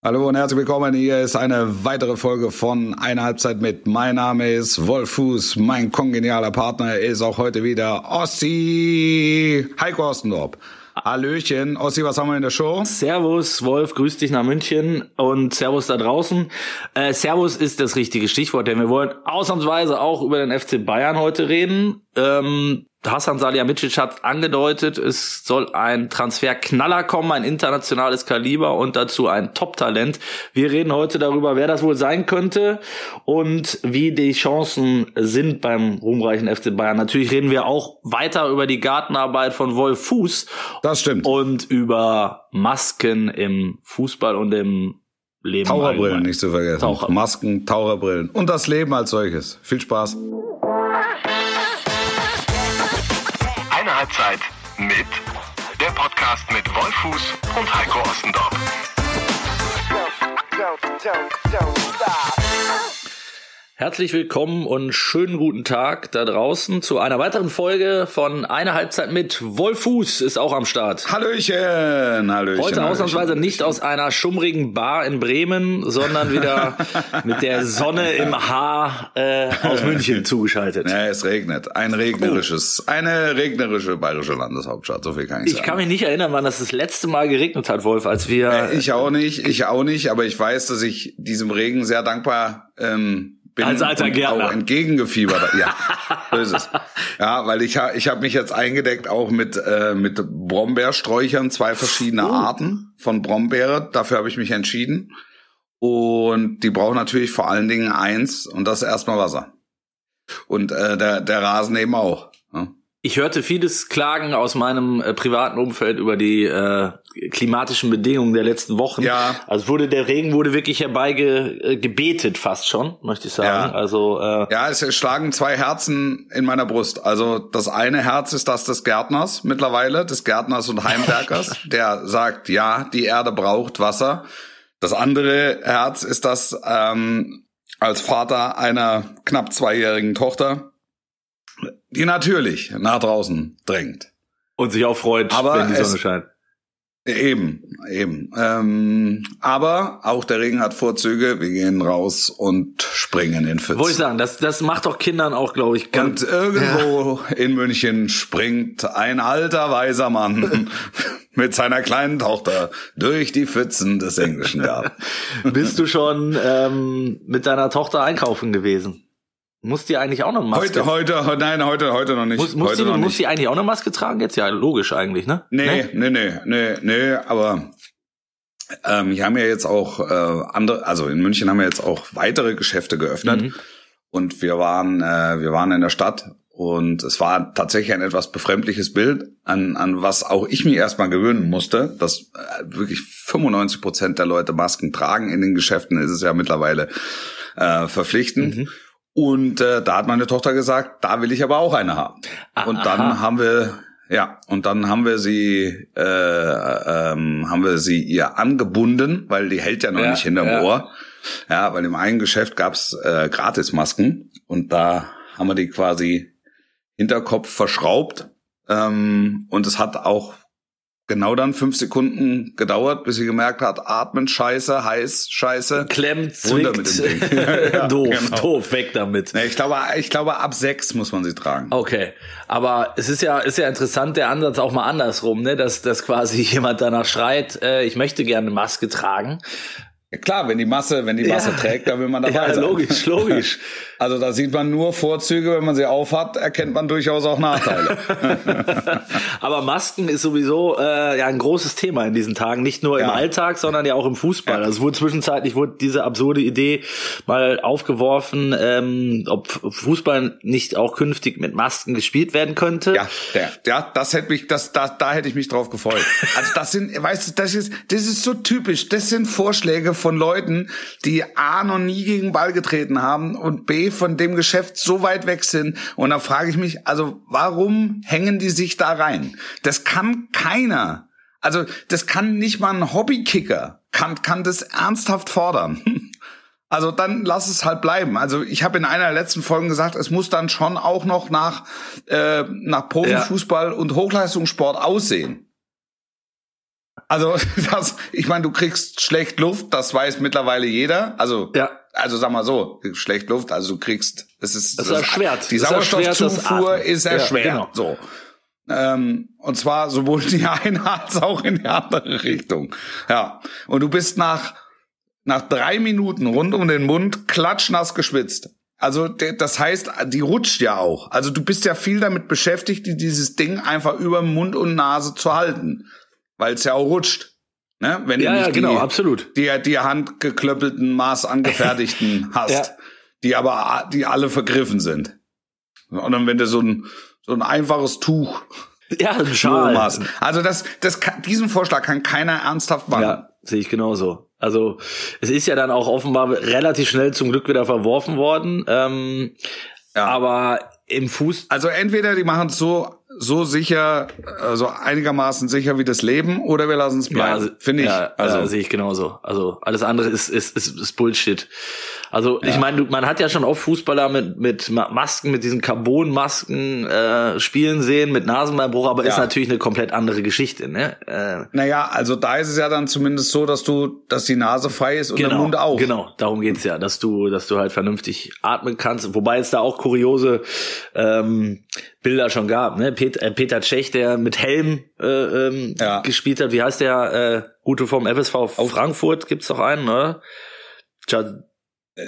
Hallo und herzlich willkommen. Hier ist eine weitere Folge von Eine Halbzeit mit. Mein Name ist Wolf Fuß. Mein kongenialer Partner ist auch heute wieder Ossi Heiko Ostendorp. Hallöchen. Ossi, was haben wir in der Show? Servus, Wolf, grüß dich nach München und Servus da draußen. Äh, Servus ist das richtige Stichwort, denn wir wollen ausnahmsweise auch über den FC Bayern heute reden. Ähm, Hassan Salihamidzic hat angedeutet, es soll ein Transferknaller kommen, ein internationales Kaliber und dazu ein Top-Talent. Wir reden heute darüber, wer das wohl sein könnte und wie die Chancen sind beim ruhmreichen FC Bayern. Natürlich reden wir auch weiter über die Gartenarbeit von Wolf Fuß. Das stimmt. Und über Masken im Fußball und im Leben. Taucherbrillen allgemein. nicht zu vergessen. Taucher. Masken, Taucherbrillen und das Leben als solches. Viel Spaß. Mit der Podcast mit Wolfuß und Heiko Ostendorf. Herzlich willkommen und schönen guten Tag da draußen zu einer weiteren Folge von Eine Halbzeit mit Wolfuß ist auch am Start. Hallöchen, Hallöchen. Heute ausnahmsweise nicht aus einer schummrigen Bar in Bremen, sondern wieder mit der Sonne im Haar äh, aus München zugeschaltet. Ja, es regnet. Ein regnerisches, oh. eine regnerische bayerische Landeshauptstadt, so viel kann ich sagen. Ich kann mich nicht erinnern, wann das das letzte Mal geregnet hat, Wolf, als wir... Äh, ich auch nicht, ich auch nicht, aber ich weiß, dass ich diesem Regen sehr dankbar ähm, bin als alter Gärtner. auch entgegengefiebert. Ja, so ist es. Ja, weil ich ich habe mich jetzt eingedeckt auch mit äh, mit Brombeersträuchern, zwei verschiedene oh. Arten von Brombeere. Dafür habe ich mich entschieden. Und die brauchen natürlich vor allen Dingen eins und das ist erstmal Wasser. Und äh, der der Rasen eben auch. Ich hörte vieles Klagen aus meinem äh, privaten Umfeld über die äh, klimatischen Bedingungen der letzten Wochen. Ja. Also wurde der Regen wurde wirklich herbeigebetet äh, fast schon, möchte ich sagen. Ja. Also äh, ja, es schlagen zwei Herzen in meiner Brust. Also das eine Herz ist das des Gärtners mittlerweile, des Gärtners und Heimwerkers, der sagt, ja, die Erde braucht Wasser. Das andere Herz ist das ähm, als Vater einer knapp zweijährigen Tochter die natürlich nach draußen drängt. Und sich auch freut, aber wenn die Sonne scheint. Eben, eben. Ähm, aber auch der Regen hat Vorzüge. Wir gehen raus und springen in Pfützen. Wollte ich sagen, das, das macht doch Kindern auch, glaube ich. Und irgendwo ja. in München springt ein alter, weiser Mann mit seiner kleinen Tochter durch die Pfützen des englischen Gartens. Bist du schon ähm, mit deiner Tochter einkaufen gewesen? Muss die eigentlich auch noch Maske? Heute, heute, nein, heute, heute noch nicht. Muss, muss, heute die, muss die eigentlich auch noch Maske tragen jetzt? Ja, logisch eigentlich, ne? Nee, nee, nee, nee, nee, aber ähm, hier haben ja jetzt auch äh, andere, also in München haben wir jetzt auch weitere Geschäfte geöffnet mhm. und wir waren, äh, wir waren in der Stadt und es war tatsächlich ein etwas befremdliches Bild, an, an was auch ich mich erstmal gewöhnen musste, dass äh, wirklich 95 Prozent der Leute Masken tragen in den Geschäften, ist es ja mittlerweile äh, verpflichtend. Mhm. Und äh, da hat meine Tochter gesagt, da will ich aber auch eine haben. Aha. Und dann haben wir ja, und dann haben wir sie, äh, ähm, haben wir sie ihr angebunden, weil die hält ja noch ja, nicht hinterm ja. Ohr. Ja, weil im einen Geschäft gab's äh, Gratismasken und da haben wir die quasi Hinterkopf verschraubt. Ähm, und es hat auch genau dann fünf Sekunden gedauert, bis sie gemerkt hat, atmen scheiße, heiß scheiße. Klemmt, zwickt. Mit dem Ding. ja, doof, genau. doof, weg damit. Nee, ich glaube, ich glaube, ab sechs muss man sie tragen. Okay. Aber es ist ja, ist ja interessant, der Ansatz auch mal andersrum, ne, dass, dass quasi jemand danach schreit, äh, ich möchte gerne Maske tragen. Ja, klar, wenn die Masse, wenn die Masse ja. trägt, dann will man dabei ja, sein. logisch, logisch. Also da sieht man nur Vorzüge, wenn man sie aufhat, erkennt man durchaus auch Nachteile. Aber Masken ist sowieso äh, ja ein großes Thema in diesen Tagen, nicht nur ja. im Alltag, sondern ja auch im Fußball. Ja. Also wurde zwischenzeitlich wurde diese absurde Idee mal aufgeworfen, ähm, ob Fußball nicht auch künftig mit Masken gespielt werden könnte. Ja, der, ja, das hätte mich, das, da, da hätte ich mich drauf gefreut. Also das sind, weißt du, das ist, das ist so typisch. Das sind Vorschläge von Leuten, die A noch nie gegen Ball getreten haben und B von dem Geschäft so weit weg sind. Und da frage ich mich, also warum hängen die sich da rein? Das kann keiner. Also das kann nicht mal ein Hobbykicker, kann, kann das ernsthaft fordern. Also dann lass es halt bleiben. Also ich habe in einer der letzten Folgen gesagt, es muss dann schon auch noch nach, äh, nach Profifußball ja. und Hochleistungssport aussehen. Also das, ich meine, du kriegst schlecht Luft, das weiß mittlerweile jeder. Also Ja. Also sag mal so, schlecht Luft, also du kriegst, es ist, Das erschwert. Die Sauerstoffzufuhr ist Ja, erschwert. genau. So. Ähm, und zwar sowohl in die eine als auch in die andere Richtung. Ja. Und du bist nach, nach drei Minuten rund um den Mund klatschnass geschwitzt. Also das heißt, die rutscht ja auch. Also du bist ja viel damit beschäftigt, die- dieses Ding einfach über Mund und Nase zu halten. Weil es ja auch rutscht. Ne? Wenn Ja, du ja, nicht genau, die, absolut. die, die handgeklöppelten, maßangefertigten hast, Ja. die aber die alle vergriffen sind. Und dann, wenn du so ein, so ein einfaches Tuch Ja, ein Schal. Also das, das kann, diesen Vorschlag kann keiner ernsthaft machen. Ja, sehe ich genauso. Also es ist ja dann auch offenbar relativ schnell zum Glück wieder verworfen worden. Ähm, Ja. Aber im Fuß, Also entweder die machen es so so sicher, also einigermaßen sicher wie das Leben, oder wir lassen es bleiben. Ja, Finde ich. Ja, also ja, sehe ich genauso. Also alles andere ist ist ist, ist Bullshit. Also ich meine, man hat ja schon oft Fußballer mit mit Ma- Masken, mit diesen Carbon-Masken äh, spielen sehen, mit Nasenbeinbruch, aber ist Ja. natürlich eine komplett andere Geschichte. Ne? Äh, naja, also da ist es ja dann zumindest so, dass du, dass die Nase frei ist und der genau, Mund auch. genau. Darum geht's ja, dass du dass du halt vernünftig atmen kannst. Wobei es da auch kuriose ähm, Bilder schon gab. Ne? Peter, äh, Peter Cech, der mit Helm äh, ähm, Ja. gespielt hat. Wie heißt der äh, Gute vom FSV Frankfurt? Gibt's doch einen, ne?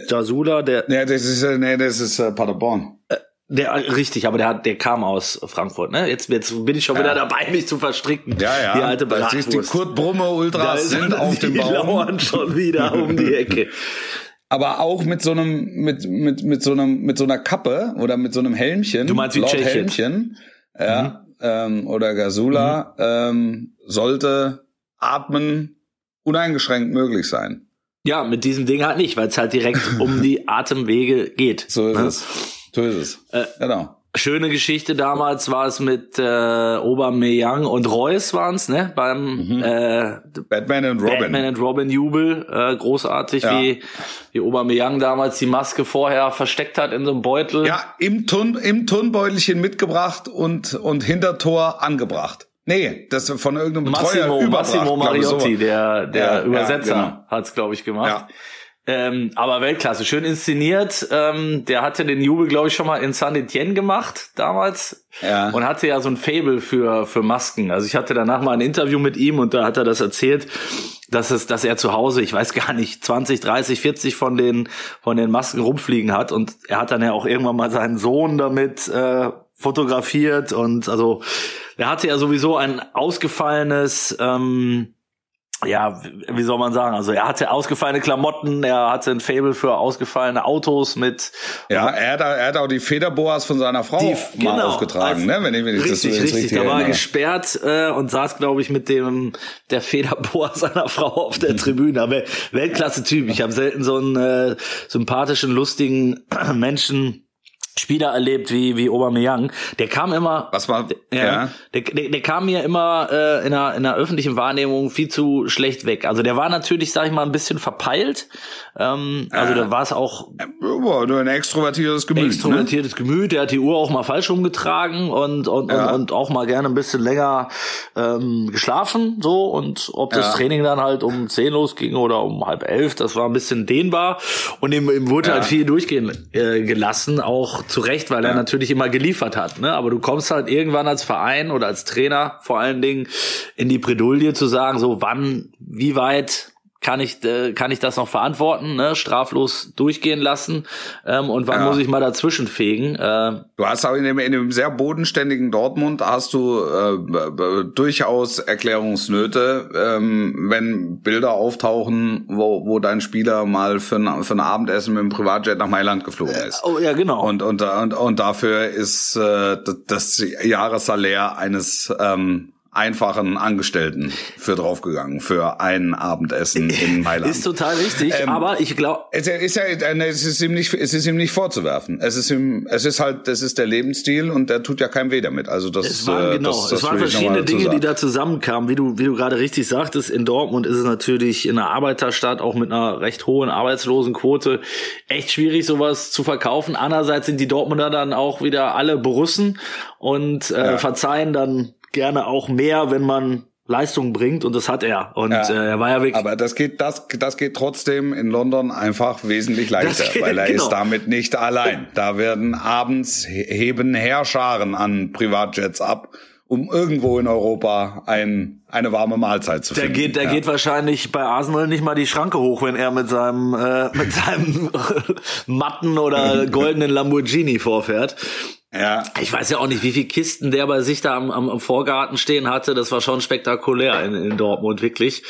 Ja, Jasula, der, Nee, das ist, äh, nee, das ist äh, Paderborn. der richtig, aber der hat, der kam aus Frankfurt. Ne? Jetzt, jetzt bin ich schon wieder dabei, mich zu verstricken. Ja, ja. Die alte ist die Bratwurst. Kurt Brumme Ultras sind auf dem die Baum. lauern schon wieder um die Ecke. Aber auch mit so einem, mit, mit, mit so einem, mit so einer Kappe oder mit so einem Helmchen. Du meinst wie Tschechien? Helmchen. Ja. Ähm, oder Gasula, Mhm. ähm, sollte Atmen uneingeschränkt möglich sein. Ja, mit diesem Ding halt nicht, weil es halt direkt um die Atemwege geht. So ist Ne? es. So ist es. Äh, genau. Schöne Geschichte damals war es mit äh, Aubameyang und Reus waren's, ne? Beim Mhm. äh, Batman und Robin. Batman and Robin Jubel, äh, großartig, Ja. wie, wie Aubameyang damals die Maske vorher versteckt hat in so einem Beutel. Ja, im, Turn, im Turnbeutelchen mitgebracht und, und hinter Tor angebracht. Nee, das von irgendeinem Betreuer Massimo, Massimo ich, so. Mariotti, der, der Ja, ja, Übersetzer, genau. hat's glaube ich, gemacht. Ja. Ähm, aber Weltklasse, schön inszeniert. Ähm, der hatte den Jubel, glaube ich, schon mal in Saint Etienne gemacht damals Ja. und hatte ja so ein Fable für für Masken. Also ich hatte danach mal ein Interview mit ihm und da hat er das erzählt, dass es, dass er zu Hause, ich weiß gar nicht, 20, 30, 40 von den von den Masken rumfliegen hat und er hat dann ja auch irgendwann mal seinen Sohn damit äh, fotografiert und also er hatte ja sowieso ein ausgefallenes ähm, ja, wie soll man sagen? Also er hatte ausgefallene Klamotten, er hatte ein Fable für ausgefallene Autos mit Ja, er hat, er hat auch die Federboas von seiner Frau die, mal aufgetragen, also ne? Wenn ich, wenn ich das richtig, richtig. richtig Da war er gesperrt äh, und saß, glaube ich, mit dem der Federbohr seiner Frau auf Mhm. der Tribüne. Aber Weltklasse-Typ. Ich habe selten so einen äh, sympathischen, lustigen Menschen. Spieler erlebt wie wie Aubameyang, der kam immer Was war, ja, ja. Der, der, der kam mir immer äh, in, einer, in einer öffentlichen Wahrnehmung viel zu schlecht weg. Also der war natürlich, sag ich mal, ein bisschen verpeilt. Ähm, also da war es auch Ja, nur ein extrovertiertes Gemüt. Ne? extrovertiertes Gemüt. Der hat die Uhr auch mal falsch rumgetragen und und, Ja. und, und auch mal gerne ein bisschen länger ähm, geschlafen. So und ob das Ja. Training dann halt um zehn losging oder um halb elf, das war ein bisschen dehnbar. Und ihm, ihm wurde halt viel durchgehen äh, gelassen, auch zu Recht, weil er Ja. natürlich immer geliefert hat. Ne? Aber du kommst halt irgendwann als Verein oder als Trainer vor allen Dingen in die Bredouille zu sagen, so wann, wie weit kann ich äh, kann ich das noch verantworten, ne? straflos durchgehen lassen ähm, und wann Ja. muss ich mal dazwischen fegen? Äh, Du hast auch in dem, in dem sehr bodenständigen Dortmund hast du äh, durchaus Erklärungsnöte, ähm, wenn Bilder auftauchen, wo, wo dein Spieler mal für ein, für ein Abendessen mit dem Privatjet nach Mailand geflogen ist. oh ja, genau. Und, und, und, und dafür ist äh, das Jahressalär eines ähm, einfachen Angestellten für draufgegangen, für ein Abendessen in Mailand. ist total richtig, Ähm, aber ich glaube, Es ist ja, es ist ihm nicht, es ist ihm nicht vorzuwerfen. Es ist ihm, es ist halt, das ist der Lebensstil und der tut ja keinem weh damit. Also das, Es waren äh, genau, das, das es waren verschiedene Dinge, die da zusammenkamen. Wie du, wie du gerade richtig sagtest, in Dortmund ist es natürlich in einer Arbeiterstadt auch mit einer recht hohen Arbeitslosenquote echt schwierig, sowas zu verkaufen. Andererseits sind die Dortmunder dann auch wieder alle Borussen und äh, Ja. verzeihen dann gerne auch mehr, wenn man Leistung bringt und das hat er. Und Ja. äh, er war ja wirklich. Aber das geht, das, das geht trotzdem in London einfach wesentlich leichter, geht- weil er genau. ist damit nicht allein. Da werden abends he- heben Heerscharen an Privatjets ab, um irgendwo in Europa ein, eine warme Mahlzeit zu Der finden. geht, der ja. geht wahrscheinlich bei Arsenal nicht mal die Schranke hoch, wenn er mit seinem äh, mit seinem matten oder goldenen Lamborghini vorfährt. Ja, Ich weiß ja auch nicht, wie viele Kisten der bei sich da am, am, am Vorgarten stehen hatte. Das war schon spektakulär in, in Dortmund, wirklich.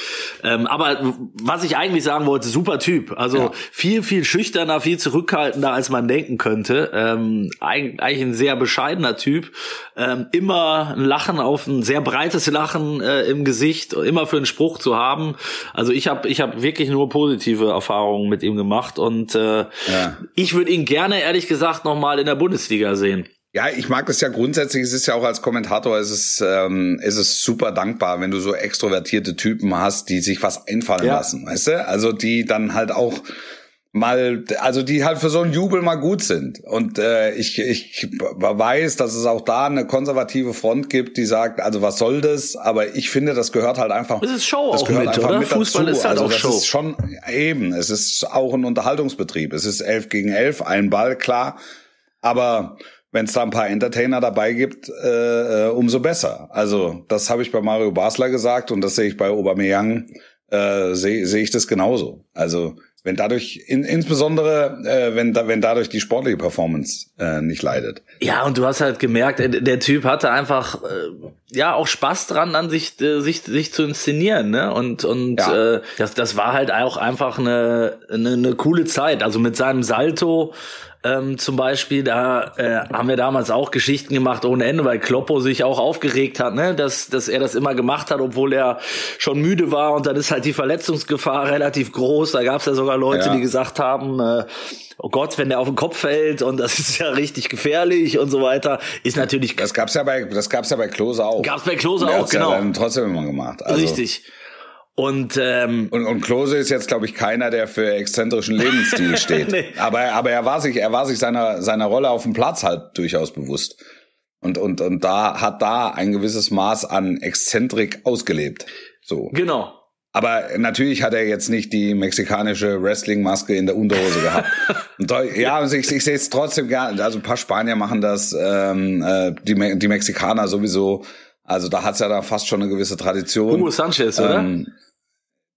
Ähm, aber was ich eigentlich sagen wollte, super Typ. Also Ja. viel, viel schüchterner, viel zurückhaltender, als man denken könnte. Ähm, eigentlich, eigentlich ein sehr bescheidener Typ. Ähm, immer ein Lachen auf ein sehr breites Lachen äh, im Gesicht, immer für einen Spruch zu haben. Also ich habe ich hab wirklich nur positive Erfahrungen mit ihm gemacht und äh, Ja. ich würde ihn gerne, ehrlich gesagt, nochmal in der Bundesliga sehen. Ja, ich mag das ja grundsätzlich. Es ist ja auch als Kommentator, es ist, ähm, es ist super dankbar, wenn du so extrovertierte Typen hast, die sich was einfallen Ja. lassen, weißt du? Also die dann halt auch mal, also die halt für so einen Jubel mal gut sind. Und äh, ich, ich weiß, dass es auch da eine konservative Front gibt, die sagt, also was soll das? Aber ich finde, das gehört halt einfach. Es ist Show das auch gehört mit, einfach oder? mit Fußball dazu. ist halt also auch das Show. ist schon eben. Es ist auch ein Unterhaltungsbetrieb. Es ist elf gegen elf, ein Ball, klar. Aber wenn es da ein paar Entertainer dabei gibt, äh, äh, umso besser. Also das habe ich bei Mario Basler gesagt und das sehe ich bei Aubameyang, äh, sehe sehe ich das genauso. Also wenn dadurch, in, insbesondere äh, wenn, da, wenn dadurch die sportliche Performance äh, nicht leidet. Ja, und du hast halt gemerkt, äh, der Typ hatte einfach äh, ja auch Spaß dran, an sich äh, sich sich zu inszenieren, ne? Und und Ja. äh, das das war halt auch einfach eine eine, eine coole Zeit. Also mit seinem Salto ähm, zum Beispiel, da äh, haben wir damals auch Geschichten gemacht ohne Ende, weil Kloppo sich auch aufgeregt hat, ne, dass, dass er das immer gemacht hat, obwohl er schon müde war und dann ist halt die Verletzungsgefahr relativ groß. Da gab es ja sogar Leute, Ja. die gesagt haben, äh, oh Gott, wenn der auf den Kopf fällt und das ist ja richtig gefährlich und so weiter, ist natürlich Das gab's ja bei das gab's ja bei Klose auch. Gab's bei Klose auch, hat's ja genau. dann trotzdem immer gemacht. Also, richtig. Und ähm, Und, und Klose ist jetzt, glaube ich, keiner, der für exzentrischen Lebensstil steht. Nee. Aber, aber er war sich, er war sich seiner, seiner Rolle auf dem Platz halt durchaus bewusst. Und, und, und da hat da ein gewisses Maß an Exzentrik ausgelebt. So. genau. Aber natürlich hat er jetzt nicht die mexikanische Wrestling-Maske in der Unterhose gehabt. Und ja, also ich, ich sehe es trotzdem gerne. Also ein paar Spanier machen das, ähm, äh, die, die Mexikaner sowieso. Also da hat's ja da fast schon eine gewisse Tradition. Hugo Sanchez, oder?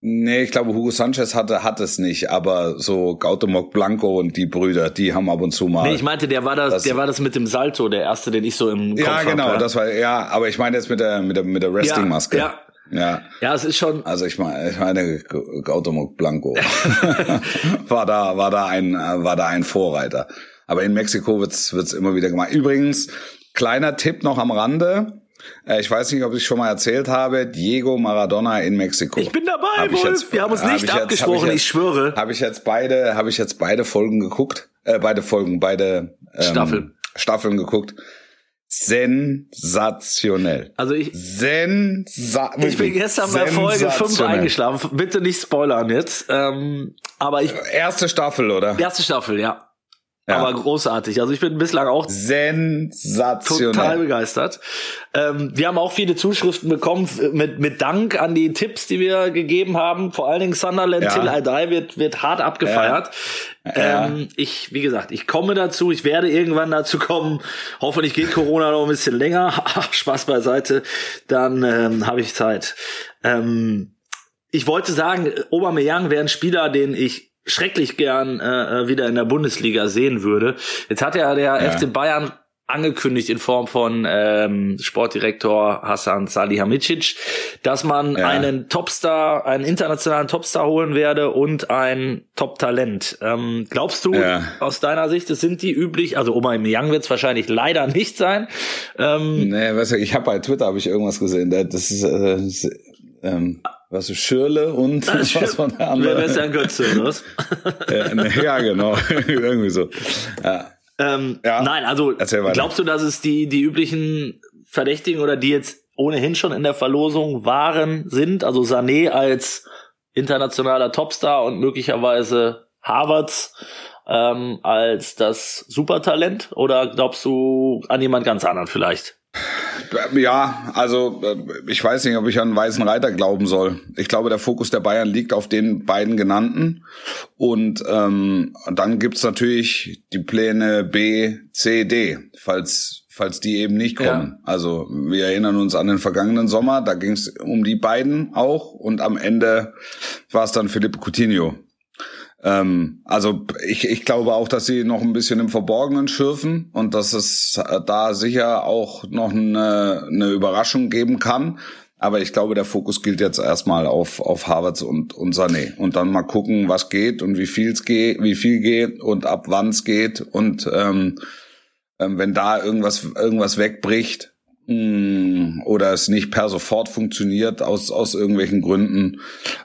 Nee, ich glaube, Hugo Sanchez hatte, hat es nicht, aber so Gautemoc Blanco und die Brüder, die haben ab und zu mal. Nee, ich meinte, der war das, Das- der war das mit dem Salto, der erste, den ich so im Kopf ja, hab, genau, ja. das war, ja, aber ich meine jetzt mit der, mit der, mit der Wrestling-Maske. Ja, ja. Ja, es ist schon, Also ich meine, ich meine Gautemoc Blanco war da, war da ein, war da ein Vorreiter. Aber in Mexiko wird's, wird's immer wieder gemacht. Übrigens, kleiner Tipp noch am Rande. Äh, Ich weiß nicht, ob ich schon mal erzählt habe. Diego Maradona in Mexiko. ich bin dabei, Hab ich Wolf. jetzt- Wir haben uns nicht ich hab abgesprochen, ich ich, jetzt- schwöre. Habe ich jetzt beide, habe ich jetzt beide Folgen geguckt, äh, beide Folgen, beide ähm, Staffeln. Staffeln geguckt. Sensationell. Also ich, Sensa ich bin gestern bei Folge 5 sensationell. eingeschlafen. Bitte nicht spoilern jetzt. Ähm, aber ich, Erste Staffel, oder? erste Staffel, ja. Ja. Aber großartig. Also ich bin bislang auch Sensationell. total begeistert. Ähm, wir haben auch viele Zuschriften bekommen mit, mit Dank an die Tipps, die wir gegeben haben. Vor allen Dingen Sunderland Ja. Till I Die wird, wird hart abgefeiert. Ja. Ähm, ich, wie gesagt, ich komme dazu, ich werde irgendwann dazu kommen. Hoffentlich geht Corona noch ein bisschen länger. Spaß beiseite. Dann ähm, habe ich Zeit. Ähm, ich wollte sagen, Aubameyang wäre ein Spieler, den ich schrecklich gern äh, wieder in der Bundesliga sehen würde. Jetzt hat ja der Ja. FC Bayern angekündigt in Form von ähm, Sportdirektor Hassan Salihamidzic, dass man Ja. einen Topstar, einen internationalen Topstar holen werde und ein Top-Talent. Ähm, glaubst du Ja. aus deiner Sicht, es sind die üblich, also Aubameyang wird es wahrscheinlich leider nicht sein. Ähm, Nee, weißt du, ich habe bei Twitter habe ich irgendwas gesehen. da- Das ist, äh, das ist ähm, was ist Schürle und was war der Wer andere? wäre ein Götze, was? ja, nee, ja, genau, irgendwie so. Ja. Ähm, Ja. Nein, also glaubst du, dass es die, die üblichen Verdächtigen oder die jetzt ohnehin schon in der Verlosung waren, sind? Also Sané als internationaler Topstar und möglicherweise Harvards ähm, als das Supertalent? Oder glaubst du an jemand ganz anderen vielleicht? Ja, also äh, ich weiß nicht, ob ich an einen weißen Reiter glauben soll. Ich glaube, der Fokus der Bayern liegt auf den beiden genannten. Und ähm, dann gibt's natürlich die Pläne B, C, D, falls, falls die eben nicht kommen. Ja. Also wir erinnern uns an den vergangenen Sommer, da ging's um die beiden auch. Und am Ende war es dann Philippe Coutinho. Ähm, also ich, ich glaube auch, dass sie noch ein bisschen im Verborgenen schürfen und dass es da sicher auch noch eine, eine Überraschung geben kann. Aber ich glaube, der Fokus gilt jetzt erstmal auf, auf Harvards und, und Sané. Und dann mal gucken, was geht und wie viel's geht, wie viel geht und ab wann es geht. Und ähm, ähm, wenn da irgendwas, irgendwas wegbricht, oder es nicht per sofort funktioniert aus, aus irgendwelchen Gründen,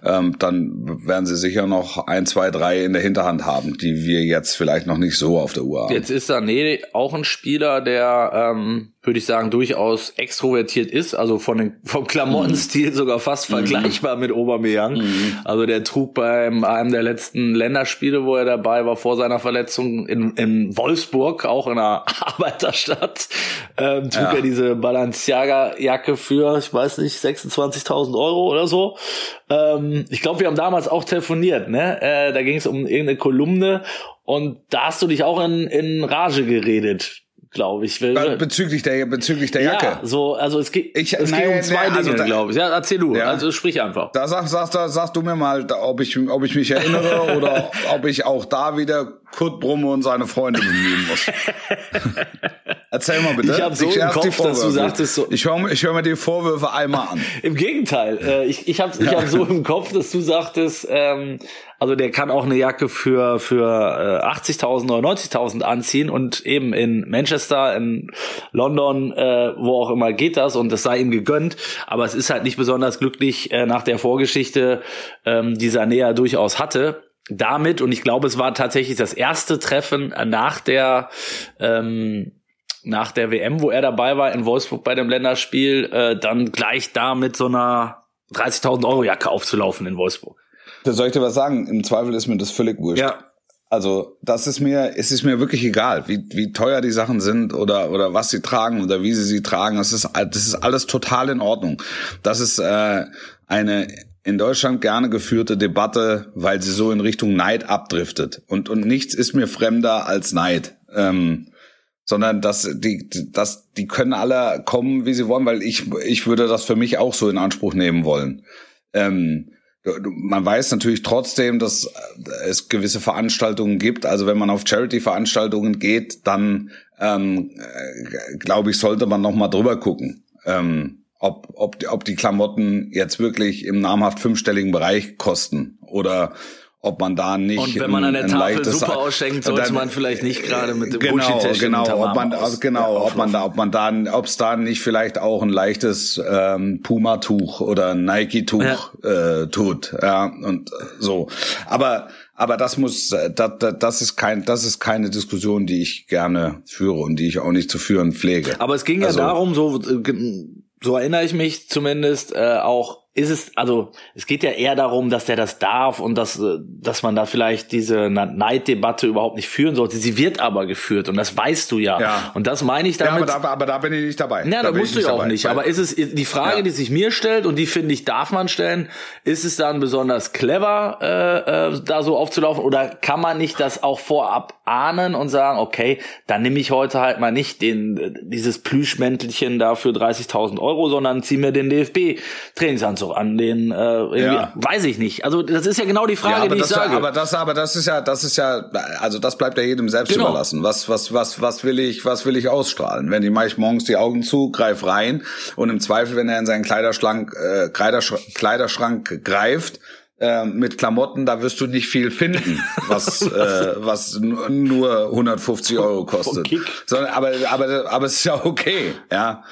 ähm, dann werden sie sicher noch ein, zwei, drei in der Hinterhand haben, die wir jetzt vielleicht noch nicht so auf der Uhr haben. Jetzt ist Sané auch ein Spieler, der ähm, würde ich sagen, durchaus extrovertiert ist, also von den, vom Klamottenstil mhm. sogar fast mhm. vergleichbar mit Aubameyang. Mhm. Also der trug beim einem der letzten Länderspiele, wo er dabei war, vor seiner Verletzung in, in Wolfsburg, auch in einer Arbeiterstadt, ähm, trug ja. er diese Balenciaga-Jacke für, ich weiß nicht, 26.000 Euro oder so. Ähm, ich glaube, wir haben damals auch telefoniert, ne? Äh, da ging es um irgendeine Kolumne und da hast du dich auch in, in Rage geredet glaube ich. Bezüglich der, bezüglich der Jacke. Ja, so, also es geht, ich, es nein, geht um zwei nein, Dinge, also glaube ich. Ja, erzähl du. Ja. Also sprich einfach. Da sag, sag, sag, sag du mir mal, ob ich, ob ich mich erinnere oder ob ich auch da wieder Kurt Brumme und seine Freunde bemühen muss. Erzähl mal bitte. Ich habe so ich im Kopf, dass du sagtest so. Ich höre ich hör mir die Vorwürfe einmal an. Im Gegenteil, äh, ich, ich habe ich hab so im Kopf, dass du sagtest, ähm, also der kann auch eine Jacke für für äh, 80.000 oder 90.000 anziehen und eben in Manchester, in London, äh, wo auch immer geht das und das sei ihm gegönnt. Aber es ist halt nicht besonders glücklich äh, nach der Vorgeschichte, ähm, die Sanea durchaus hatte damit, und ich glaube, es war tatsächlich das erste Treffen nach der ähm, nach der WM, wo er dabei war in Wolfsburg bei dem Länderspiel, äh, dann gleich da mit so einer 30.000 Euro Jacke aufzulaufen in Wolfsburg. Da soll ich dir was sagen? Im Zweifel ist mir das völlig wurscht. Ja. Also das ist mir, es ist mir wirklich egal, wie, wie teuer die Sachen sind oder oder was sie tragen oder wie sie sie tragen. Das ist das ist alles total in Ordnung. Das ist äh, eine in Deutschland gerne geführte Debatte, weil sie so in Richtung Neid abdriftet. Und, und nichts ist mir fremder als Neid. Ähm, sondern dass die, dass die können alle kommen, wie sie wollen, weil ich, ich würde das für mich auch so in Anspruch nehmen wollen. Ähm, man weiß natürlich trotzdem, dass es gewisse Veranstaltungen gibt. Also wenn man auf Charity-Veranstaltungen geht, dann ähm, äh, glaube ich, sollte man noch mal drüber gucken. Ähm, ob, ob, ob die Klamotten jetzt wirklich im namhaft fünfstelligen Bereich kosten oder ob man da nicht und wenn man an der Tafel Suppe ausschenkt, sollte dann, man vielleicht nicht gerade mit dem genau genau ob man genau ob man da ob man da ob es da nicht vielleicht auch ein leichtes ähm, Puma Tuch oder Nike Tuch ja. äh, tut ja und so. Aber aber das muss das, das ist kein das ist keine Diskussion die ich gerne führe und die ich auch nicht zu führen pflege. Aber es ging also, ja darum so äh, so erinnere ich mich zumindest äh, auch ist es, also es geht ja eher darum, dass der das darf und dass, äh, dass man da vielleicht diese Neiddebatte überhaupt nicht führen sollte. Sie wird aber geführt und das weißt du ja. ja. Und das meine ich damit. Ja, aber da, aber da bin ich nicht dabei. Ja, da, da musst du ja auch nicht. Aber ist es die Frage, ja. die sich mir stellt und die finde ich darf man stellen, ist es dann besonders clever, äh, äh, da so aufzulaufen oder kann man nicht das auch vorab ahnen und sagen, okay, dann nehme ich heute halt mal nicht den dieses Plüschmäntelchen da für 30.000 Euro, sondern zieh mir den DFB Trainingsanzug an den, äh, ja. weiß ich nicht. Also das ist ja genau die Frage, ja, die ich sage. Aber das, aber das ist ja, das ist ja, also das bleibt ja jedem selbst genau. überlassen. Was, was, was, was will ich, was will ich ausstrahlen? Wenn die mache ich morgens die Augen zu, greif rein und im Zweifel, wenn er in seinen Kleiderschrank, äh, Kleiderschrank, Kleiderschrank greift, äh, mit Klamotten, da wirst du nicht viel finden, was äh, was nur 150 Euro kostet. Sondern, aber aber aber es ist ja okay, ja.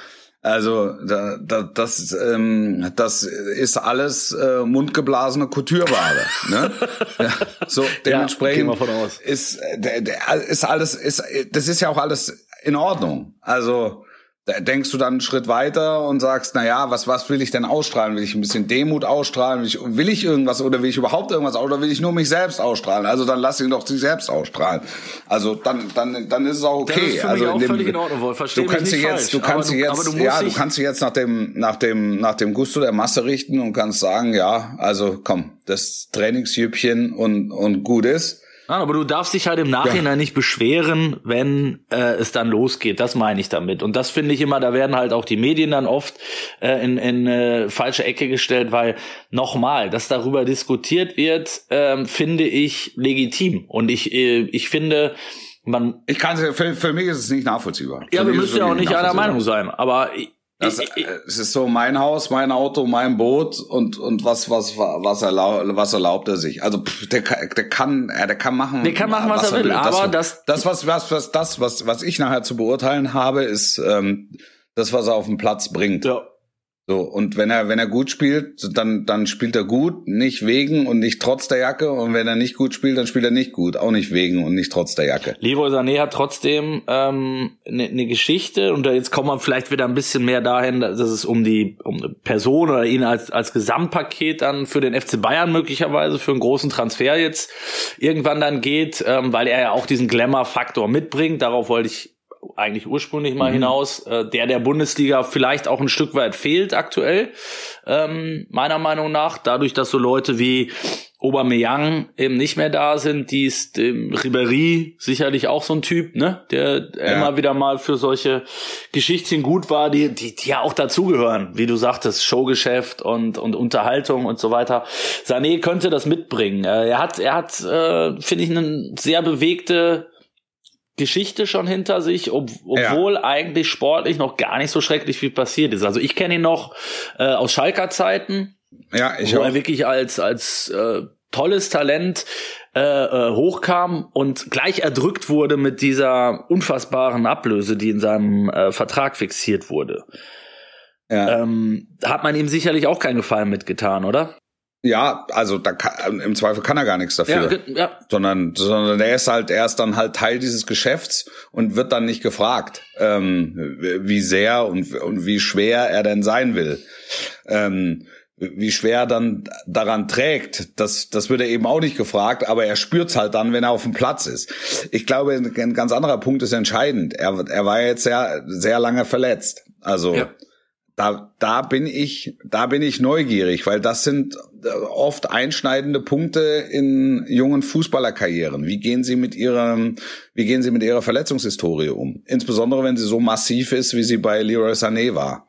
Also da, da, das, ähm, das ist alles äh, mundgeblasene Kulturware. ne? ja, so dementsprechend ja, ist, äh, ist alles ist das ist ja auch alles in Ordnung. Also denkst du dann einen Schritt weiter und sagst, na ja, was, was will ich denn ausstrahlen? Will ich ein bisschen Demut ausstrahlen? Will ich, will ich irgendwas oder will ich überhaupt irgendwas oder will ich nur mich selbst ausstrahlen? Also dann lass ihn doch sich selbst ausstrahlen. Also dann, dann, dann ist es auch okay. Das ist für also mich auch dem, völlig in Ordnung, Wolf. Versteh du mich kannst nicht dich falsch. jetzt, du kannst du, jetzt, du ja, du kannst dich jetzt nach dem, nach dem, nach dem Gusto der Masse richten und kannst sagen, ja, also komm, das Trainingsjüppchen und, und gut ist. Nein, aber du darfst dich halt im Nachhinein nicht beschweren, wenn äh, es dann losgeht. Das meine ich damit. Und das finde ich immer, da werden halt auch die Medien dann oft äh, in, in äh, falsche Ecke gestellt, weil nochmal, dass darüber diskutiert wird, ähm, finde ich legitim. Und ich, äh, ich finde, man, Ich kann für, für mich ist es nicht nachvollziehbar. ja, Für wir mich ist müssen ja auch nicht einer. Meinung sein, aber Das, äh, es ist so mein Haus, mein Auto, mein Boot und und was was was erlaubt, was erlaubt er sich? Also pff, der, kann- der kann der kann machen Der kann machen, was er will, aber das- das was was was das was was ich nachher zu beurteilen habe ist ähm, das was er auf den Platz bringt. ja. So und wenn er wenn er gut spielt, dann dann spielt er gut, nicht wegen und nicht trotz der Jacke und wenn er nicht gut spielt, dann spielt er nicht gut, auch nicht wegen und nicht trotz der Jacke. Leroy Sané hat trotzdem ähm, eine ne Geschichte und da jetzt kommen wir vielleicht wieder ein bisschen mehr dahin, dass es um die um eine Person oder ihn als als Gesamtpaket dann für den FC Bayern möglicherweise für einen großen Transfer jetzt irgendwann dann geht, ähm, weil er ja auch diesen Glamour-Faktor mitbringt. Darauf wollte ich eigentlich ursprünglich mal hinaus, äh, der der Bundesliga vielleicht auch ein Stück weit fehlt aktuell, ähm, meiner Meinung nach, dadurch, dass so Leute wie Aubameyang eben nicht mehr da sind, die ist ähm, Ribéry sicherlich auch so ein Typ, ne, der immer wieder mal für solche Geschichtchen gut war, die die, die ja auch dazugehören, wie du sagtest, Showgeschäft und und Unterhaltung und so weiter. Sané könnte das mitbringen. Äh, er hat er hat äh, finde ich eine sehr bewegte Geschichte schon hinter sich, ob, obwohl eigentlich sportlich noch gar nicht so schrecklich viel passiert ist. Also ich kenne ihn noch äh, aus Schalker Zeiten, Ja, ich wo auch. er wirklich als als äh, tolles Talent äh, äh, hochkam und gleich erdrückt wurde mit dieser unfassbaren Ablöse, die in seinem äh, Vertrag fixiert wurde. Ja. Ähm, hat man ihm sicherlich auch keinen Gefallen mitgetan, oder? Ja, also da kann, im Zweifel kann er gar nichts dafür. ge- ja. sondern sondern er ist halt er ist dann halt Teil dieses Geschäfts und wird dann nicht gefragt, ähm, wie sehr und, und wie schwer er denn sein will. Ähm, wie schwer er dann daran trägt, das, das wird er eben auch nicht gefragt, aber er spürt's halt dann, wenn er auf dem Platz ist. Ich glaube, ein ganz anderer Punkt ist entscheidend. Er, er war jetzt sehr, sehr lange verletzt. Also Ja. Da, da bin ich, da bin ich neugierig, weil das sind äh, oft einschneidende Punkte in jungen Fußballerkarrieren. Wie gehen sie mit ihrem, wie gehen sie mit ihrer Verletzungshistorie um? Insbesondere wenn sie so massiv ist, wie sie bei Leroy Sané war.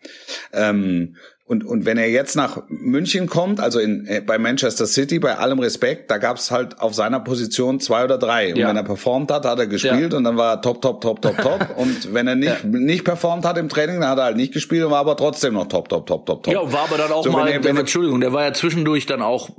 Ähm, und, und wenn er jetzt nach München kommt, also in, äh, bei Manchester City, bei allem Respekt, da gab's halt auf seiner Position zwei oder drei. Und Ja. wenn er performt hat, hat er gespielt und dann war er top, top, top, top, top. und wenn er nicht, nicht performt hat im Training, dann hat er halt nicht gespielt und war aber trotzdem noch top, top, top, top, top. Ja, war aber dann auch So, mal, er- wenn er- Entschuldigung, der war ja zwischendurch dann auch äh,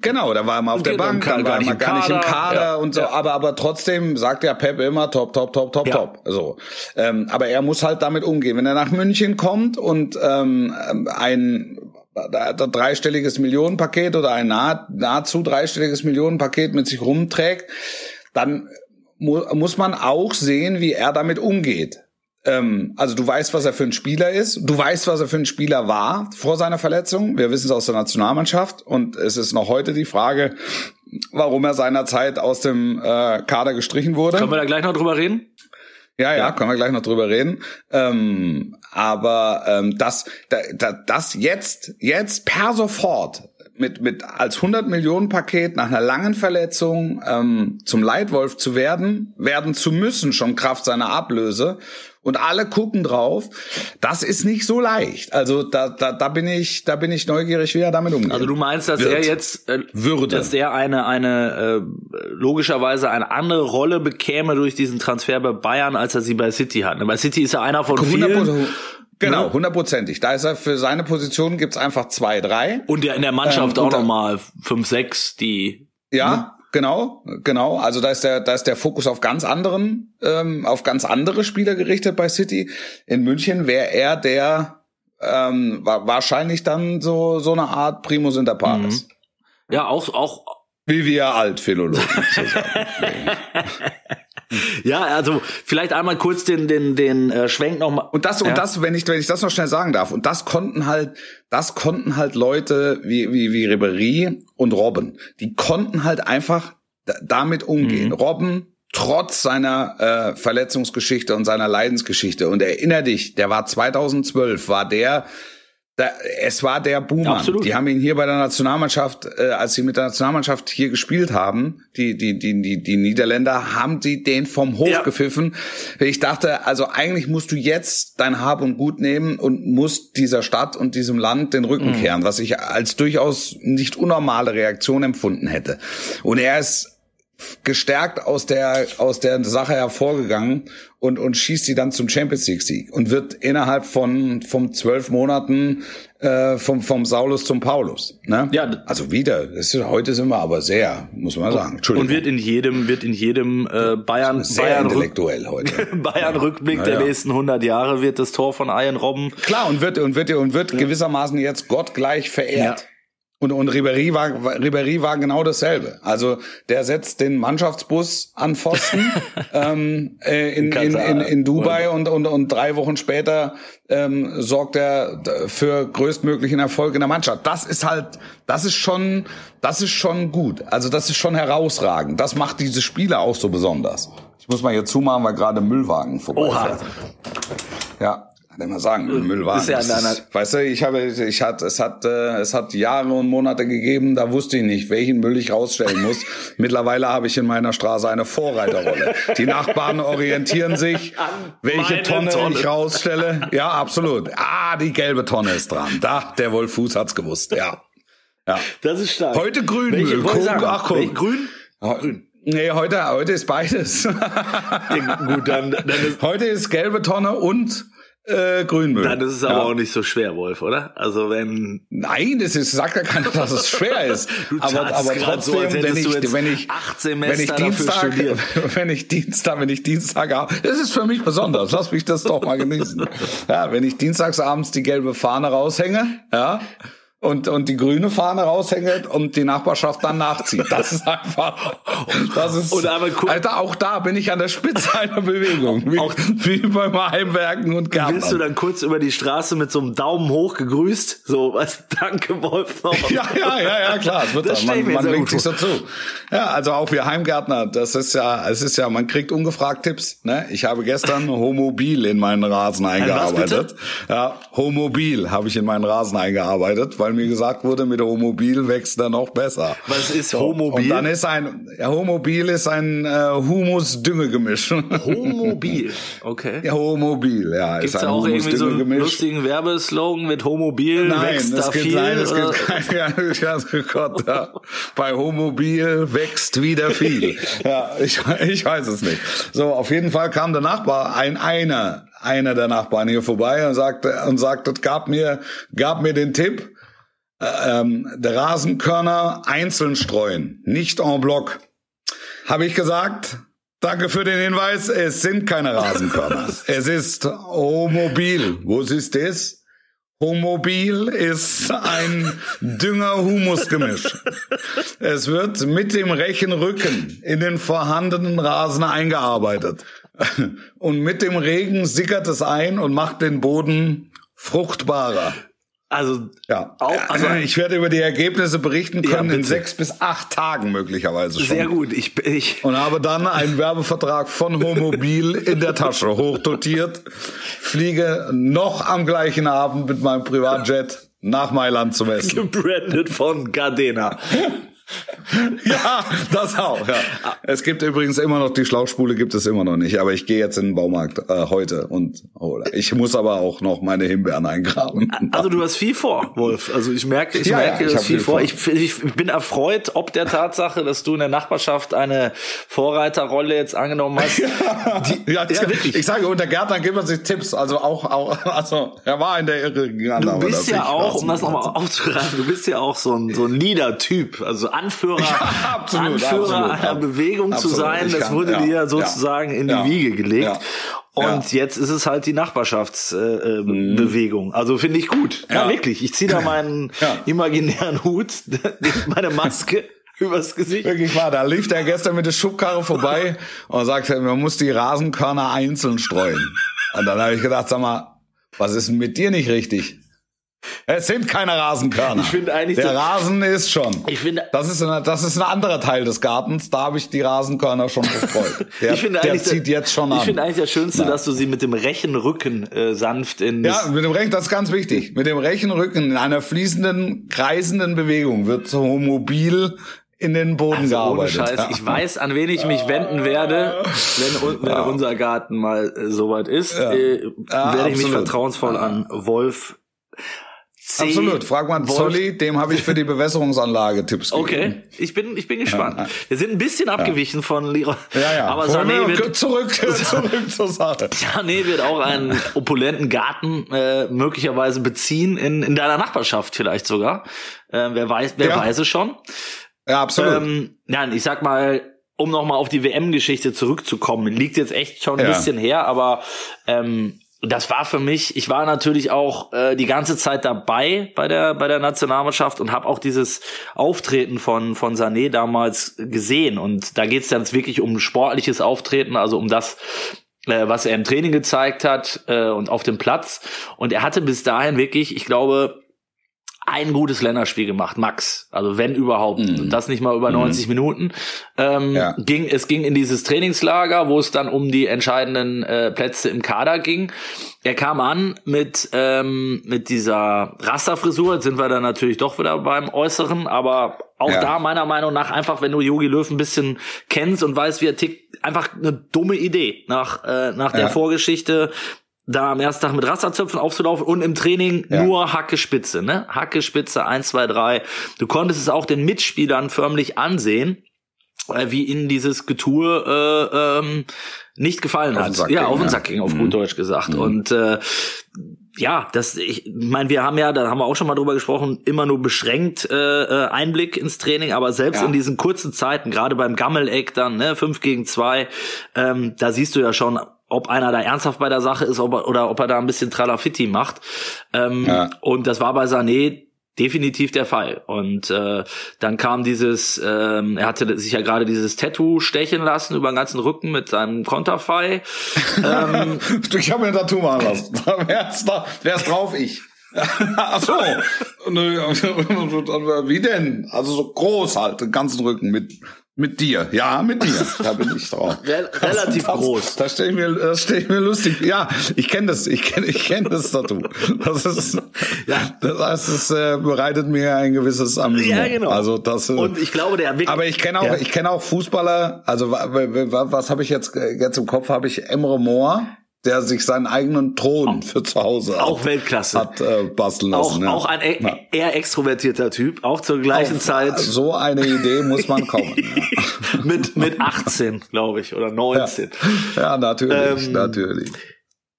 Genau, da war er mal auf der Bank, dann war er nicht mal gar nicht im Kader, ja, und so, ja. aber aber trotzdem sagt ja Pep immer top, top, top, top, Ja. top. So, ähm, aber er muss halt damit umgehen. Wenn er nach München kommt und ähm, ein dreistelliges Millionenpaket oder ein nah, nahezu dreistelliges Millionenpaket mit sich rumträgt, dann mu muss man auch sehen, wie er damit umgeht. Ähm, also du weißt, was er für ein Spieler ist. Du weißt, was er für ein Spieler war vor seiner Verletzung. Wir wissen es aus der Nationalmannschaft. Und es ist noch heute die Frage, warum er seinerzeit aus dem äh, Kader gestrichen wurde. können wir da gleich noch drüber reden? Ja, ja, können wir gleich noch drüber reden. Ähm, aber ähm, das, da, da, das jetzt, jetzt per sofort mit mit als 100 Millionen Paket nach einer langen Verletzung ähm, zum Leitwolf zu werden, werden zu müssen schon Kraft seiner Ablöse und alle gucken drauf. Das ist nicht so leicht. Also da da, da bin ich da bin ich neugierig, wie er damit umgeht. Also du meinst, dass Wird. er jetzt äh, Würde. dass der eine eine äh, logischerweise eine andere Rolle bekäme durch diesen Transfer bei Bayern, als er sie bei City hat. Bei City ist er einer von 100 vielen Genau, Ne? hundertprozentig. Da ist er für seine Position gibt's einfach zwei, drei. und der in der Mannschaft Ähm, auch und da- noch mal fünf, sechs, die Ja, genau, genau. Also da ist der, da ist der Fokus auf ganz anderen, ähm, auf ganz andere Spieler gerichtet bei City. In München wäre er der ähm, wa wahrscheinlich dann so so eine Art Primus inter pares. ja auch auch Wie wir Altphilologen. Ja, also vielleicht einmal kurz den den den äh, Schwenk noch mal. Und das ja. und das, wenn ich wenn ich das noch schnell sagen darf, und das konnten halt, das konnten halt Leute wie wie wie Ribery und Robben, die konnten halt einfach da, damit umgehen. Mhm. Robben trotz seiner äh, Verletzungsgeschichte und seiner Leidensgeschichte und erinner dich, der war 2012 war der da, es war der Boomer. Absolut. Die haben ihn hier bei der Nationalmannschaft, äh, als sie mit der Nationalmannschaft hier gespielt haben, die, die, die, die, die Niederländer, haben sie den vom Hof Ja. gepfiffen. Ich dachte, also eigentlich musst du jetzt dein Hab und Gut nehmen und musst dieser Stadt und diesem Land den Rücken Mhm. kehren, was ich als durchaus nicht unnormale Reaktion empfunden hätte. Und er ist gestärkt aus der aus der Sache hervorgegangen und und schießt sie dann zum Champions League Sieg und wird innerhalb von vom zwölf Monaten äh, vom vom Saulus zum Paulus. Ne? Ja. also wieder. Das ist, heute sind wir aber sehr, muss man sagen. Entschuldigung. und wird in jedem wird in jedem äh, Bayern sehr Bayern intellektuell heute. Bayern Rückblick Ja, der ja. nächsten 100 Jahre wird das Tor von Ian Robben Klar und wird und wird und wird gewissermaßen jetzt Gott gleich verehrt. Und, und Ribéry war, Ribéry war genau dasselbe. Also der setzt den Mannschaftsbus an Pfosten ähm, äh, in, in, in, in Dubai und, und, und drei Wochen später ähm, sorgt er für größtmöglichen Erfolg in der Mannschaft. Das ist halt, das ist schon, das ist schon gut. Also das ist schon herausragend. Das macht diese Spiele auch so besonders. Ich muss mal hier zumachen, weil gerade Müllwagen vorbeifährt. Ja, kann ich mal sagen, ein Müllwagen. Ist ja in einer- weißt du, ich habe, ich hatte, es hat, äh, es hat Jahre und Monate gegeben, da wusste ich nicht, welchen Müll ich rausstellen muss. Mittlerweile habe ich in meiner Straße eine Vorreiterrolle. Die Nachbarn orientieren sich, welche Tonne, Tonne. ich rausstelle. Ja, absolut. Ah, die gelbe Tonne ist dran. Da, der Wolfuß hat's gewusst. Ja. Ja. Das ist stark. Heute Grünmüll. Welche, Guck, ach, guck. welche, grün? Grün. Nee, heute, heute ist beides. Ja, gut, dann, dann, ist, heute ist gelbe Tonne und äh, Grünmüll. dann ist es aber Ja. auch nicht so schwer, Wolf, oder? Also wenn Nein, das ist, sagt ja keiner, dass es schwer ist. Du aber aber trotzdem, so, wenn ich, wenn ich, acht wenn ich Semester dafür Dienstag, studiert. wenn ich Dienstag, wenn ich Dienstag, das ist für mich besonders. Lass mich das doch mal genießen. Ja, wenn ich dienstagsabends die gelbe Fahne raushänge, ja. Und, und die grüne Fahne raushänge und die Nachbarschaft dann nachzieht. Das ist einfach, das ist, Und einmal gu- Alter, auch da bin ich an der Spitze einer Bewegung. Wie, Auch- wie beim Heimwerken und Gärtnern. Wirst du dann kurz über die Straße mit so einem Daumen hoch gegrüßt? So, was, danke Wolf. Ja, ja, ja, ja, klar. Es wird Das dann. Man, man winkt sich so zu. Ja, also auch wir Heimgärtner, das ist ja, es ist ja, man kriegt ungefragt Tipps. Ne? Ich habe gestern Homobil in meinen Rasen eingearbeitet. Ja, Homobil habe ich in meinen Rasen eingearbeitet, weil mir gesagt wurde, mit Homobil wächst er noch besser. Was ist So, Homobil? Und dann ist ein, ja, Homobil ist ein äh, Humus-Düngegemisch. Homobil. Okay. Ja, Homobil, ja. Gibt's ist da ein auch irgendwie so einen lustigen Werbeslogan mit Homobil? Nein, wächst da es gibt, viel? nein, es gibt kein, ja, ja, Gott, ja. Bei Homobil wächst wieder viel. Ja, ich, ich weiß es nicht. So, auf jeden Fall kam der Nachbar, ein einer, einer der Nachbarn hier vorbei und sagte, und sagte, gab mir, gab mir den Tipp, ähm, der Rasenkörner einzeln streuen, nicht en bloc. Habe ich gesagt, danke für den Hinweis, es sind keine Rasenkörner. es ist Homobil. Wo ist das? Homobil ist ein Dünger-Humus-Gemisch. Es wird mit dem Rechenrücken in den vorhandenen Rasen eingearbeitet. Und mit dem Regen sickert es ein und macht den Boden fruchtbarer. Also, Ja, Auch- also also- ich werde über die Ergebnisse berichten Ja, können in bitte. sechs bis acht Tagen möglicherweise schon. sehr gut. Ich, ich, Und habe dann einen Werbevertrag von Homobil in der Tasche, hochdotiert, fliege noch am gleichen Abend mit meinem Privatjet nach Mailand zum Essen. gebrandet von Gardena. Ja, das auch. Ja. Es gibt übrigens immer noch die Schlauchspule, gibt es immer noch nicht. Aber ich gehe jetzt in den Baumarkt äh, heute und hole. Ich muss aber auch noch meine Himbeeren eingraben. Also du hast viel vor, Wolf. Also ich merke, ich Ja, merke, ja, ich du hab hast viel viel vor. vor. Ich, ich bin erfreut, ob der Tatsache, dass du in der Nachbarschaft eine Vorreiterrolle jetzt angenommen hast. Die, Ja, ja, wirklich. Ich sage, unter Gärtnern gibt man sich Tipps. Also auch, auch also er war in der Irre gegangen. Du bist ja auch, um das nochmal aufzugreifen, du bist ja auch so ein, so ein Leader-Typ, also Anführer, absolut, Anführer absolut. einer Bewegung zu Absolut, sein, ich das kann- wurde ja, dir ja, sozusagen in die ja, Wiege gelegt. ja, Und ja. jetzt ist es halt die Nachbarschaftsbewegung. Äh, Bewegung. Also finde ich gut. Ja, Ja. wirklich. Ich ziehe da meinen Ja. imaginären Hut, meine Maske. übers Gesicht. Wirklich wahr, da lief der gestern mit der Schubkarre vorbei und sagte, man muss die Rasenkörner einzeln streuen. Und dann habe ich gedacht, sag mal, was ist denn mit dir nicht richtig? Es sind keine Rasenkörner. Ich finde eigentlich der so- Rasen ist schon. Ich finde- das ist eine, das ist ein anderer Teil des Gartens. Da habe ich die Rasenkörner schon verstreut. Der, ich finde der eigentlich zieht der- jetzt schon an. Ich finde eigentlich das Schönste, Na. dass du sie mit dem rechten Rücken äh, sanft in Ja, mit dem rechten, das ist ganz wichtig. Mit dem rechten Rücken in einer fließenden, kreisenden Bewegung wird so mobil in den Boden Also ohne gearbeitet. Scheiß, Ja. ich weiß, an wen ich mich wenden werde, wenn, wenn unser Garten mal äh, soweit ist. Ja. Äh, Ja, werde ich mich vertrauensvoll an Wolf C. Absolut. Frag mal Wolf- Zolli, dem habe ich für die Bewässerungsanlage Tipps gegeben. Okay, ich bin, ich bin gespannt. Ja. Wir sind ein bisschen abgewichen von Lira. Ja, ja. Aber Sané wir wird, zurück, zurück zur Sache. Sané wird auch einen opulenten Garten äh, möglicherweise beziehen, in, in deiner Nachbarschaft vielleicht sogar. Äh, wer weiß, wer Ja. weiß es schon. Ja, absolut. Ähm, nein, ich sag mal, um nochmal auf die WM-Geschichte zurückzukommen, liegt jetzt echt schon ein Ja. bisschen her, aber ähm, das war für mich, ich war natürlich auch äh, die ganze Zeit dabei bei der bei der Nationalmannschaft und habe auch dieses Auftreten von von Sané damals gesehen. Und da geht's dann wirklich um sportliches Auftreten, also um das äh, was er im Training gezeigt hat äh, und auf dem Platz. Und er hatte bis dahin wirklich, ich glaube, ein gutes Länderspiel gemacht, Max. Also wenn überhaupt. Mhm. Und das nicht mal über 90 Minuten. Ähm, Ja. ging, es ging in dieses Trainingslager, wo es dann um die entscheidenden äh, Plätze im Kader ging. Er kam an mit, ähm, mit dieser Rasterfrisur. Jetzt sind wir dann natürlich doch wieder beim Äußeren, aber auch Ja. da meiner Meinung nach einfach, wenn du Yogi Löw ein bisschen kennst und weißt, wie er tickt, einfach eine dumme Idee nach, äh, nach der Ja. Vorgeschichte da am ersten Tag mit Rasterzöpfen aufzulaufen und im Training Ja. nur Hacke Spitze, ne? Hacke Spitze, eins, zwei, drei. Du konntest es auch den Mitspielern förmlich ansehen, äh, wie ihnen dieses Getue äh, ähm, nicht gefallen Auf hat. ja, auf den ja. Sack ging, auf Mhm. gut Deutsch gesagt. Und äh, ja, das, ich meine, wir haben ja, da haben wir auch schon mal drüber gesprochen, immer nur beschränkt äh, äh, Einblick ins Training, aber selbst Ja. in diesen kurzen Zeiten, gerade beim Gammeleck dann, ne, fünf gegen zwei, ähm, da siehst du ja schon, ob einer da ernsthaft bei der Sache ist ob er, oder ob er da ein bisschen Tralafitti macht. Ähm, Ja. Und das war bei Sané definitiv der Fall. Und äh, dann kam dieses, ähm, er hatte sich ja gerade dieses Tattoo stechen lassen über den ganzen Rücken mit seinem Konterfei. ähm, Ich habe mir ein Tattoo machen lassen. Wär's, da, wär's drauf? Ich. Ach so. Wie denn? Also so groß halt, den ganzen Rücken mit mit dir. Ja, mit dir. Da bin ich drauf. Rel- relativ das, groß. Das stelle ich mir, das stell ich mir lustig. Ja, ich kenne das. Ich kenne, ich kenne das Tattoo. Das ist, Ja. das heißt, es äh, bereitet mir ein gewisses Amüsement. Ja, genau. Also das. Äh, und ich glaube, der wirklich, aber ich kenne auch, Ja. ich kenne auch Fußballer. Also wa- wa- wa- was habe ich jetzt jetzt im Kopf? Habe ich Emre Moore, der sich seinen eigenen Thron für zu Hause auch hat, Weltklasse. hat äh, basteln auch, lassen. ja. auch ein e Ja. eher extrovertierter Typ, auch zur gleichen Auf Zeit So eine Idee muss man kommen. ja. mit, mit 18, glaube ich, oder 19. ja, natürlich, Ähm, natürlich.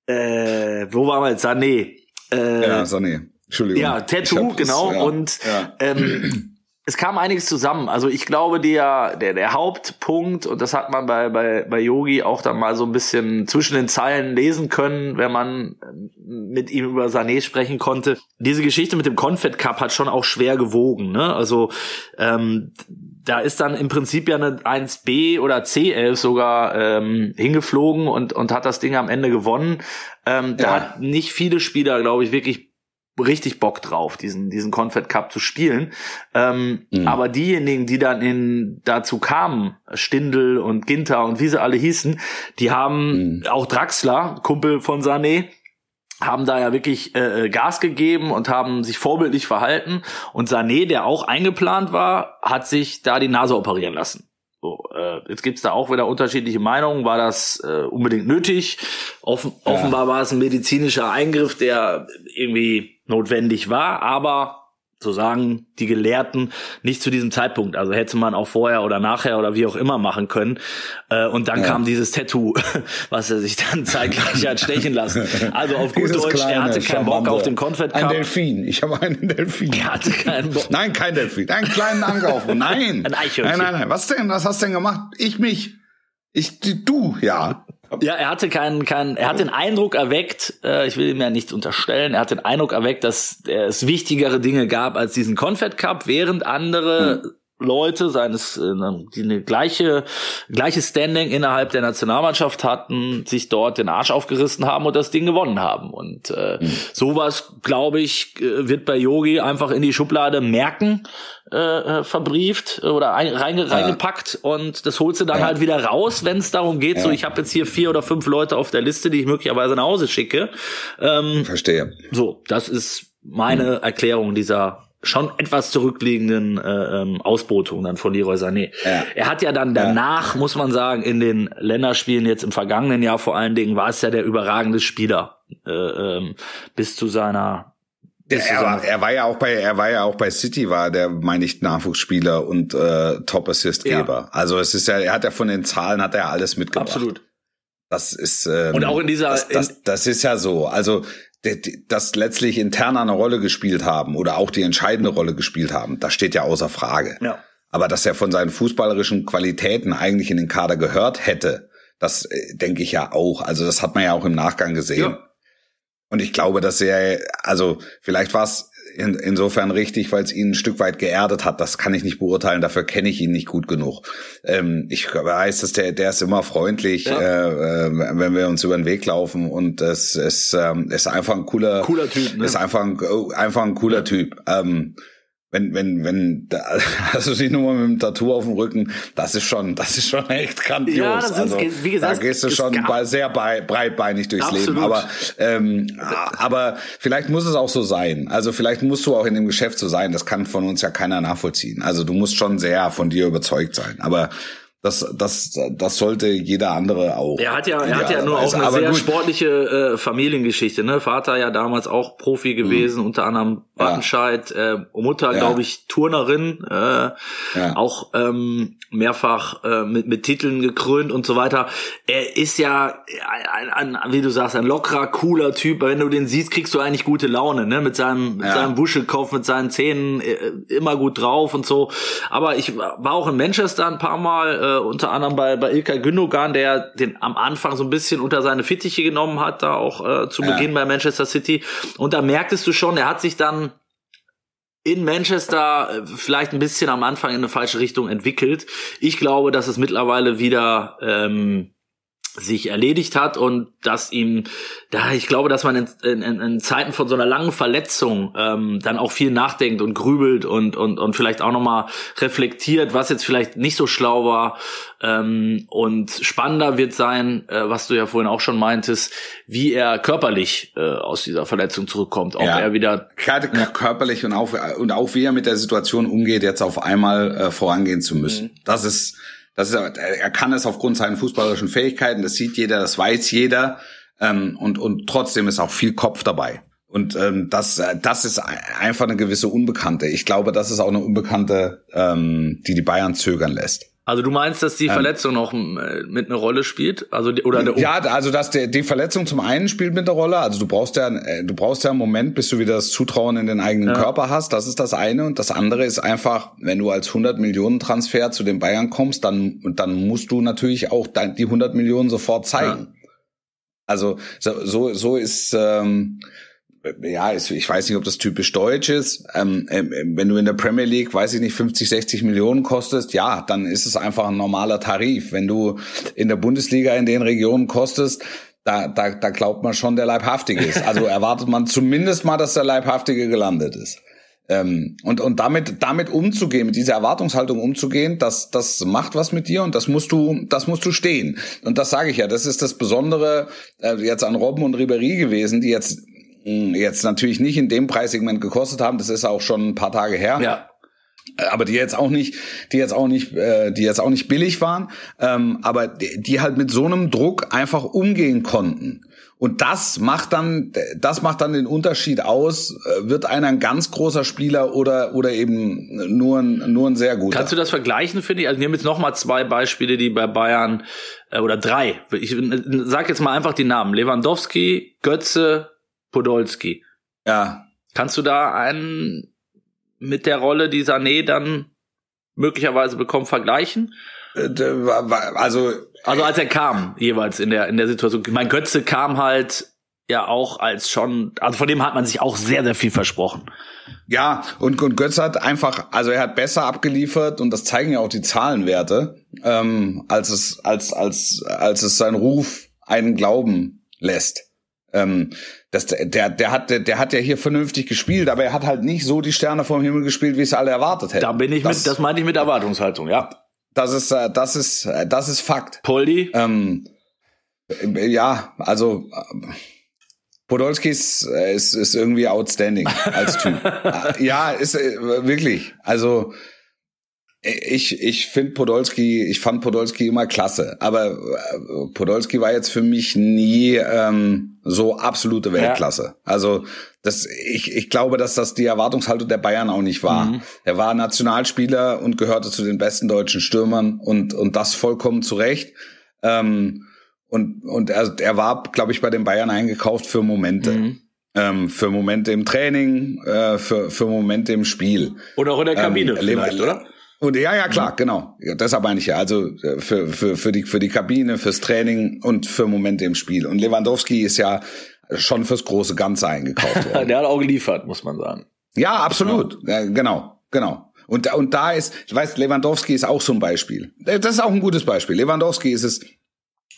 Äh, wo waren wir jetzt? Sané. Äh, Ja, nee. Entschuldigung. Ja, Tattoo, das- genau. ja, Und ähm, es kam einiges zusammen. Also ich glaube, der, der, der Hauptpunkt, und das hat man bei, bei, bei Yogi auch dann mal so ein bisschen zwischen den Zeilen lesen können, wenn man mit ihm über Sané sprechen konnte. Diese Geschichte mit dem Confed Cup hat schon auch schwer gewogen. Ne? Also ähm, da ist dann im Prinzip ja eine 1B oder C11 sogar ähm, hingeflogen und, und hat das Ding am Ende gewonnen. Ähm, da Ja. hat nicht viele Spieler, glaube ich, wirklich richtig Bock drauf, diesen, diesen Confed Cup zu spielen. Ähm, Mhm. Aber diejenigen, die dann in, dazu kamen, Stindl und Ginter und wie sie alle hießen, die haben Mhm. auch Draxler, Kumpel von Sané, haben da ja wirklich äh, Gas gegeben und haben sich vorbildlich verhalten. Und Sané, der auch eingeplant war, hat sich da die Nase operieren lassen. So, äh, jetzt gibt's da auch wieder unterschiedliche Meinungen. War das äh, unbedingt nötig? Offen, Ja. Offenbar war es ein medizinischer Eingriff, der irgendwie notwendig war, aber so sagen die Gelehrten nicht zu diesem Zeitpunkt. Also hätte man auch vorher oder nachher oder wie auch immer machen können. Äh, und dann Ja. kam dieses Tattoo, was er sich dann zeitgleich hat stechen lassen. Also auf gut Dieses Deutsch, er kleine, hatte keinen Bock auf den Confed Ein Cup. Delfin. Ich habe einen Delfin. Er hatte keinen Bock. Nein, kein Delfin. Einen kleinen Ankauf. Nein. Ein Eichhörnchen. Nein, nein, nein. Was denn? Was hast du denn gemacht? Ich mich. Ich, du, ja. Ja, er hatte keinen, keinen, er hat den Eindruck erweckt, äh, ich will ihm ja nichts unterstellen, er hat den Eindruck erweckt, dass es wichtigere Dinge gab als diesen Confed Cup, während andere Leute seines äh, die eine gleiche gleiche Standing innerhalb der Nationalmannschaft hatten, sich dort den Arsch aufgerissen haben und das Ding gewonnen haben und äh, mhm. sowas glaube ich äh, wird bei Yogi einfach in die Schublade merken äh, äh verbrieft oder ein, reinge, ja. reingepackt und das holst du dann ja. halt wieder raus, wenn es darum geht, ja. so ich habe jetzt hier vier oder fünf Leute auf der Liste, die ich möglicherweise nach Hause schicke. Ähm, Verstehe. So, das ist meine mhm. Erklärung dieser schon etwas zurückliegenden äh, ähm, Ausbotung dann von Leroy Sané. Ja. Er hat ja dann danach, ja. muss man sagen, in den Länderspielen jetzt im vergangenen Jahr vor allen Dingen war es ja der überragende Spieler äh, ähm, bis zu seiner er, war, er war ja auch bei er war ja auch bei City war der meine ich Nachwuchsspieler und äh, Top Assistgeber. Ja. Also es ist ja er hat ja von den Zahlen hat er alles mitgebracht. Absolut. Das ist ähm, und auch in dieser das, das, das ist ja so. Also das letztlich intern eine Rolle gespielt haben oder auch die entscheidende Rolle gespielt haben, das steht ja außer Frage. Ja. Aber dass er von seinen fußballerischen Qualitäten eigentlich in den Kader gehört hätte, das äh, denke ich ja auch. Also das hat man ja auch im Nachgang gesehen. Ja. Und ich glaube, dass er, also vielleicht war es in, insofern richtig, weil es ihn ein Stück weit geerdet hat. Das kann ich nicht beurteilen, dafür kenne ich ihn nicht gut genug. Ähm, ich weiß, dass der, der ist immer freundlich, ja. äh, äh, wenn wir uns über den Weg laufen und es ist, ähm, ist einfach ein cooler, cooler Typ, ne? ist einfach ein, einfach ein cooler ja. Typ. Ähm, wenn, wenn, wenn, da, also die Nummer mit dem Tattoo auf dem Rücken, das ist schon, das ist schon echt grandios. Ja, das also, wie gesagt, da gehst du schon bei, sehr bei, breitbeinig durchs Absolut. Leben. Aber, ähm, aber vielleicht muss es auch so sein. Also vielleicht musst du auch in dem Geschäft so sein. Das kann von uns ja keiner nachvollziehen. Also du musst schon sehr von dir überzeugt sein. Aber das, das, das sollte jeder andere auch. Er hat ja, er hat ja nur auch eine sehr gut. sportliche äh, Familiengeschichte. Ne? Vater ja damals auch Profi gewesen, mhm. unter anderem Wattenscheid, ja. äh, Mutter, ja. glaube ich, Turnerin, äh, ja. auch ähm, mehrfach äh, mit, mit Titeln gekrönt und so weiter. Er ist ja, ein, ein, wie du sagst, ein lockerer, cooler Typ. Wenn du den siehst, kriegst du eigentlich gute Laune, ne? Mit seinem, mit seinem Wuschelkopf, mit seinen Zähnen äh, immer gut drauf und so. Aber ich war auch in Manchester ein paar Mal. Äh, äh, unter anderem bei, bei Ilkay Gündogan, der den am Anfang so ein bisschen unter seine Fittiche genommen hat, da auch äh, zu ja. Beginn bei Manchester City. Und da merktest du schon, er hat sich dann in Manchester äh, vielleicht ein bisschen am Anfang in eine falsche Richtung entwickelt. Ich glaube, dass es mittlerweile wieder ähm, sich erledigt hat und dass ihm, da ich glaube, dass man in, in, in Zeiten von so einer langen Verletzung ähm, dann auch viel nachdenkt und grübelt und und und vielleicht auch nochmal reflektiert, was jetzt vielleicht nicht so schlau war ähm, und spannender wird sein, äh, was du ja vorhin auch schon meintest, wie er körperlich äh, aus dieser Verletzung zurückkommt, ob ja. er wieder gerade ja. körperlich und auch und auch wie er mit der Situation umgeht, jetzt auf einmal äh, vorangehen zu müssen. Mhm. Das ist das ist, er kann es aufgrund seiner fußballerischen Fähigkeiten, das sieht jeder, das weiß jeder. Ähm, und, und trotzdem ist auch viel Kopf dabei. Und ähm, das, äh, das ist einfach eine gewisse Unbekannte. Ich glaube, das ist auch eine Unbekannte, ähm, die die Bayern zögern lässt. Also du meinst, dass die ähm, Verletzung noch äh, mit einer Rolle spielt? Also die, oder der ja, also dass der, die Verletzung zum einen spielt mit einer Rolle. Also du brauchst ja, äh, du brauchst ja einen Moment, bis du wieder das Zutrauen in den eigenen ja. Körper hast. Das ist das eine. Und das andere ist einfach, wenn du als 100 Millionen Transfer zu den Bayern kommst, dann dann musst du natürlich auch die 100 Millionen sofort zeigen. Ja. Also so so, so ist ähm, ja, ich weiß nicht, ob das typisch deutsch ist. Ähm, ähm, wenn du in der Premier League, weiß ich nicht, 50, 60 Millionen kostest, ja, dann ist es einfach ein normaler Tarif. Wenn du in der Bundesliga in den Regionen kostest, da, da, da glaubt man schon, der Leibhaftige ist. Also erwartet man zumindest mal, dass der Leibhaftige gelandet ist. Ähm, und und damit damit umzugehen, mit dieser Erwartungshaltung umzugehen, das das macht was mit dir und das musst du das musst du stehen. Und das sage ich ja, das ist das Besondere äh, jetzt an Robben und Ribery gewesen, die jetzt jetzt natürlich nicht in dem Preissegment gekostet haben, das ist auch schon ein paar Tage her. Ja. Äh, aber die jetzt auch nicht, die jetzt auch nicht, äh, die jetzt auch nicht billig waren, ähm, aber die, die halt mit so einem Druck einfach umgehen konnten. Und das macht dann, das macht dann den Unterschied aus, äh, wird einer ein ganz großer Spieler oder, oder eben nur ein, nur ein sehr guter. Kannst du das vergleichen, finde ich? Also, ich nehme jetzt nochmal zwei Beispiele, die bei Bayern, äh, oder drei. Ich sag jetzt mal einfach die Namen. Lewandowski, Götze, Podolski. Ja. Kannst du da einen mit der Rolle, die Sané dann möglicherweise bekommt, vergleichen? Äh, also, also als er kam, jeweils in der, in der Situation. Mein Götze kam halt ja auch als schon, also von dem hat man sich auch sehr, sehr viel versprochen. Ja, und, und Götz hat einfach, also er hat besser abgeliefert und das zeigen ja auch die Zahlenwerte, ähm, als es, als, als, als es sein Ruf einen glauben lässt. Ähm, das, der, der, hat, der, der hat ja hier vernünftig gespielt, aber er hat halt nicht so die Sterne vom Himmel gespielt, wie es alle erwartet hätten. Da bin ich das, mit, das meinte ich mit Erwartungshaltung, ja. Das ist, äh, das ist, äh, das ist Fakt. Poldi? Ähm, ja, also Podolski ist, ist, ist irgendwie outstanding als Typ. ja, ist wirklich. Also ich, ich finde Podolski, ich fand Podolski immer klasse, aber Podolski war jetzt für mich nie ähm, so absolute Weltklasse. Ja. Also das, ich, ich glaube, dass das die Erwartungshaltung der Bayern auch nicht war. Mhm. Er war Nationalspieler und gehörte zu den besten deutschen Stürmern und, und das vollkommen zu Recht. Ähm, und, und er, er war, glaube ich, bei den Bayern eingekauft für Momente. Mhm. Ähm, für Momente im Training, äh, für, für Momente im Spiel. Oder auch in der Kabine ähm, vielleicht, oder? Und ja, ja, klar, mhm. genau. Deshalb meine ich ja. Also äh, für, für, für, die, für die Kabine, fürs Training und für Momente im Spiel. Und Lewandowski ist ja schon fürs große Ganze eingekauft worden. Der hat auch geliefert, muss man sagen. Ja, absolut. Ja. genau, genau. Und, und da ist, ich weiß, Lewandowski ist auch so ein Beispiel. Das ist auch ein gutes Beispiel. Lewandowski ist es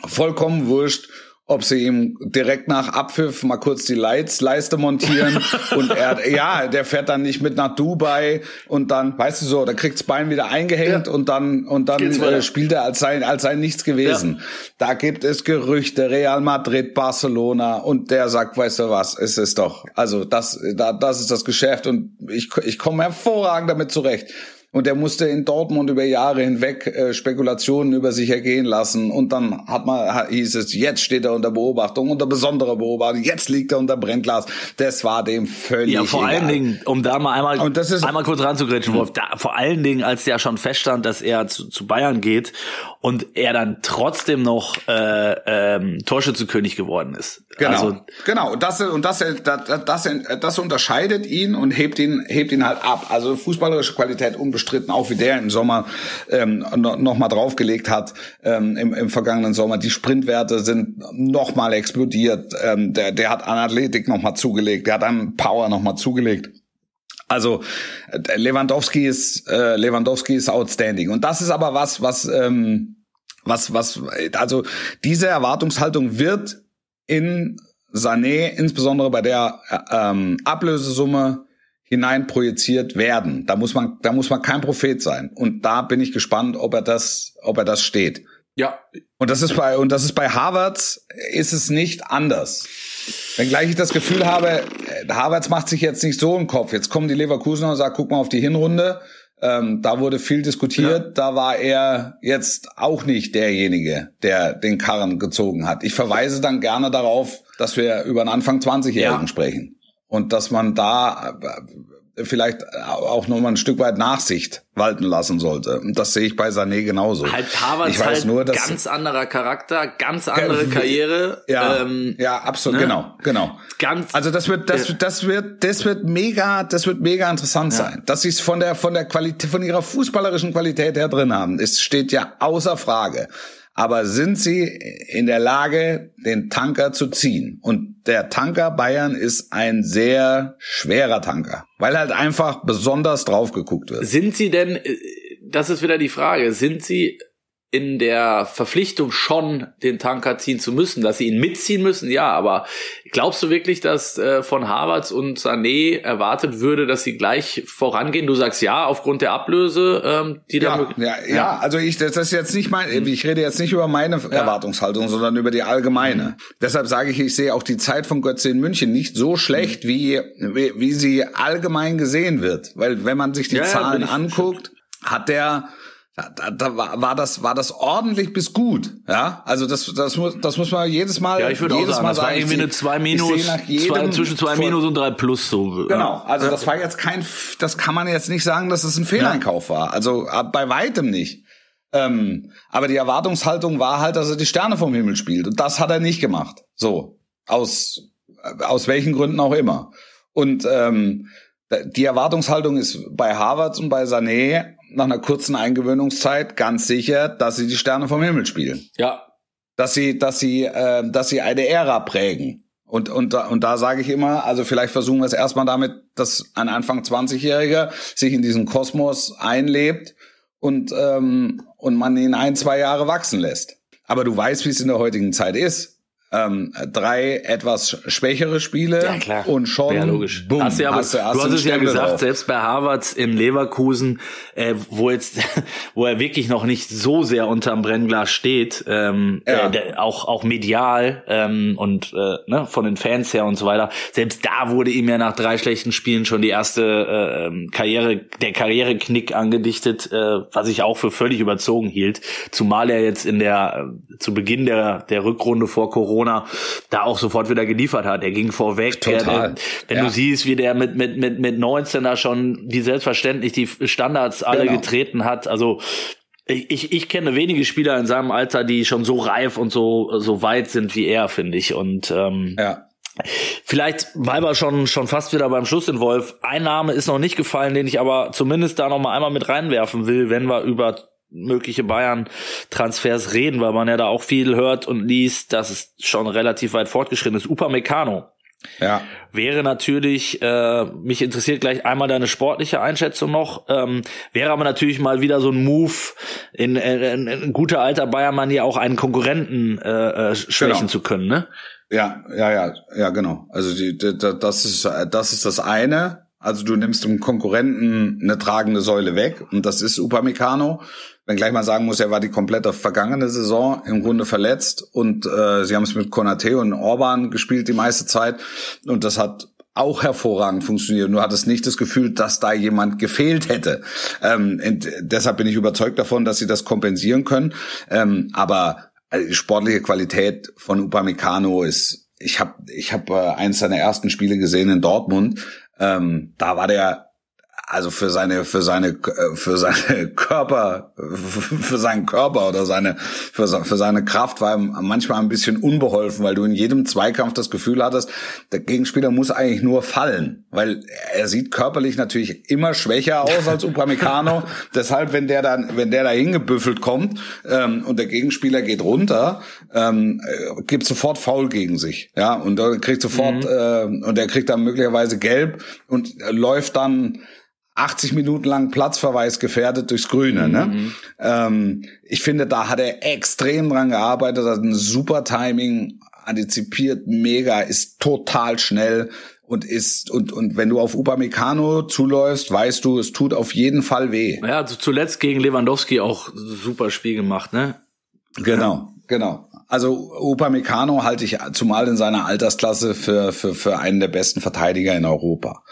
vollkommen wurscht, ob sie ihm direkt nach Abpfiff mal kurz die Leiste montieren und er, ja, der fährt dann nicht mit nach Dubai und dann, weißt du so, da kriegt's Bein wieder eingehängt ja. und dann und dann äh, spielt er als sei als sei nichts gewesen. Ja. Da gibt es Gerüchte, Real Madrid, Barcelona und der sagt, weißt du was, es ist doch, also das, da, das ist das Geschäft und ich ich komme hervorragend damit zurecht. Und er musste in Dortmund über Jahre hinweg äh, Spekulationen über sich ergehen lassen. Und dann hat man, hieß es, jetzt steht er unter Beobachtung, unter besonderer Beobachtung, jetzt liegt er unter Brennglas. Das war dem völlig Ja, vor egal. allen Dingen, um da mal einmal, und das ist, einmal kurz ranzugrätschen, Wolf, da, vor allen Dingen, als der schon feststand, dass er zu, zu Bayern geht und er dann trotzdem noch äh, ähm, Torschützenkönig geworden ist. Genau, also, genau. Und das und das, das, das, das unterscheidet ihn und hebt ihn hebt ihn halt ab. Also fußballerische Qualität unbestritten, auch wie der im Sommer ähm, noch mal draufgelegt hat ähm, im, im vergangenen Sommer. Die Sprintwerte sind noch mal explodiert. Ähm, der der hat an Athletik noch mal zugelegt, der hat an Power noch mal zugelegt. Also Lewandowski ist äh, Lewandowski ist outstanding und das ist aber was was ähm, was was also diese Erwartungshaltung wird in Sané insbesondere bei der äh, ähm, Ablösesumme hinein projiziert werden. Da muss man da muss man kein Prophet sein und da bin ich gespannt, ob er das ob er das steht. Ja. Und das ist bei und das ist bei Harvards ist es nicht anders. Wenngleich ich das Gefühl habe, äh, Havertz macht sich jetzt nicht so im Kopf. Jetzt kommen die Leverkusener und sagen, guck mal auf die Hinrunde. Ähm, da wurde viel diskutiert. Ja. Da war er jetzt auch nicht derjenige, der den Karren gezogen hat. Ich verweise dann gerne darauf, dass wir über einen Anfang 20-Jährigen ja. sprechen. Und dass man da vielleicht auch noch mal ein Stück weit Nachsicht walten lassen sollte. Und das sehe ich bei Sané genauso. Halt Harvard ich weiß halt nur, dass ganz anderer Charakter, ganz andere Karriere. Ja, ähm, ja, absolut, ne? genau, genau. Ganz. Also das wird, das, das wird, das wird mega, das wird mega interessant ja. sein, dass sie es von der, von der Qualität, von ihrer fußballerischen Qualität her drin haben. Es steht ja außer Frage. Aber sind sie in der Lage, den Tanker zu ziehen? Und der Tanker Bayern ist ein sehr schwerer Tanker, weil halt einfach besonders drauf geguckt wird. Sind sie denn, äh, das ist wieder die Frage, sind sie in der Verpflichtung schon den Tanker ziehen zu müssen, dass sie ihn mitziehen müssen, ja, aber glaubst du wirklich, dass äh, von Harvards und Sané erwartet würde, dass sie gleich vorangehen? Du sagst ja, aufgrund der Ablöse, ähm, die ja, da ja, ja, ja, also ich das ist jetzt nicht mein, ich rede jetzt nicht über meine ja. Erwartungshaltung, sondern über die allgemeine. Mhm. Deshalb sage ich, ich sehe auch die Zeit von Götze in München nicht so schlecht, mhm. wie, wie wie sie allgemein gesehen wird, weil wenn man sich die Zahlen anguckt, hat der da, da, war, war das war das ordentlich bis gut, ja. Also das das muss das muss man jedes Mal ja ich würde jedes auch sagen, Mal das war irgendwie eine zwei Minus zwei, zwischen zwei Minus und drei Plus so. Genau, also das war jetzt kein das kann man jetzt nicht sagen, dass es ein Fehleinkauf war. Also äh, bei weitem nicht. Ähm, aber die Erwartungshaltung war halt, dass er die Sterne vom Himmel spielt und das hat er nicht gemacht. So aus aus welchen Gründen auch immer. Und ähm, die Erwartungshaltung ist bei Harvard und bei Sané nach einer kurzen Eingewöhnungszeit ganz sicher, dass sie die Sterne vom Himmel spielen. Ja. Dass sie, dass sie, äh, dass sie eine Ära prägen. Und, und, da, und da sage ich immer, also vielleicht versuchen wir es erstmal damit, dass ein Anfang 20-Jähriger sich in diesen Kosmos einlebt und, ähm, und man ihn ein, zwei Jahre wachsen lässt. Aber du weißt, wie es in der heutigen Zeit ist ähm, drei etwas schwächere Spiele Ja, klar. und schon ja, logisch. Boom, hast du, ja, hast du, hast hast einen es ja gesagt, drauf. selbst bei Harvards in Leverkusen, äh, wo jetzt, wo er wirklich noch nicht so sehr unterm Brennglas steht, ähm, Ja. äh, der, auch auch medial ähm, und äh, ne, von den Fans her und so weiter. Selbst da wurde ihm ja nach drei schlechten Spielen schon die erste äh, ähm, Karriere, der Karriereknick angedichtet, äh, was ich auch für völlig überzogen hielt. Zumal er jetzt in der äh, zu Beginn der der Rückrunde vor Corona da auch sofort wieder geliefert hat. Er ging vorweg. Total. Er, der, wenn Ja. du siehst, wie der mit, mit, mit, mit 19 da schon wie selbstverständlich die Standards alle Genau. getreten hat. Also ich, ich kenne wenige Spieler in seinem Alter, die schon so reif und so, so weit sind wie er, finde ich. Und ähm, Ja. Vielleicht, weil wir schon, schon fast wieder beim Schluss sind, Wolf. Ein Name ist noch nicht gefallen, den ich aber zumindest da noch mal einmal mit reinwerfen will, wenn wir über mögliche Bayern-Transfers reden, weil man ja da auch viel hört und liest, dass es schon relativ weit fortgeschritten ist. Upamecano Ja. wäre natürlich, äh, mich interessiert gleich einmal deine sportliche Einschätzung noch, ähm, wäre aber natürlich mal wieder so ein Move in, in, in guter alter Bayern-Manier auch einen Konkurrenten äh, äh, schwächen Genau. zu können, ne? Ja, ja, ja, ja, genau. Also die, die, das ist das ist das eine. Also du nimmst dem Konkurrenten eine tragende Säule weg und das ist Upamecano. Wenn gleich mal sagen muss, er war die komplette vergangene Saison im Grunde verletzt und äh, sie haben es mit Konate und Orban gespielt die meiste Zeit und das hat auch hervorragend funktioniert. Nur hat es nicht das Gefühl, dass da jemand gefehlt hätte. Ähm, deshalb bin ich überzeugt davon, dass sie das kompensieren können. Ähm, aber die sportliche Qualität von Upamecano ist, ich habe ich hab, äh, eins seiner ersten Spiele gesehen in Dortmund. Ähm, da war der also für seine für seine für seine Körper für seinen Körper oder seine für, für seine Kraft war er manchmal ein bisschen unbeholfen, weil du in jedem Zweikampf das Gefühl hattest, der Gegenspieler muss eigentlich nur fallen, weil er sieht körperlich natürlich immer schwächer aus als Upamecano. Deshalb, wenn der dann wenn der da hingebüffelt kommt ähm, und der Gegenspieler geht runter, ähm, äh, gibt sofort Foul gegen sich, ja. Und er kriegt sofort äh, und er kriegt dann möglicherweise gelb und äh, läuft dann 80 Minuten lang Platzverweis gefährdet durchs Grüne. Ne? Ähm, ich finde, da hat er extrem dran gearbeitet, hat ein super Timing, antizipiert mega, ist total schnell und ist und und wenn du auf Upamecano zuläufst, weißt du, es tut auf jeden Fall weh. Ja, also zuletzt gegen Lewandowski auch super Spiel gemacht, ne? Genau, genau. Also Upamecano halte ich zumal in seiner Altersklasse für für für einen der besten Verteidiger in Europa.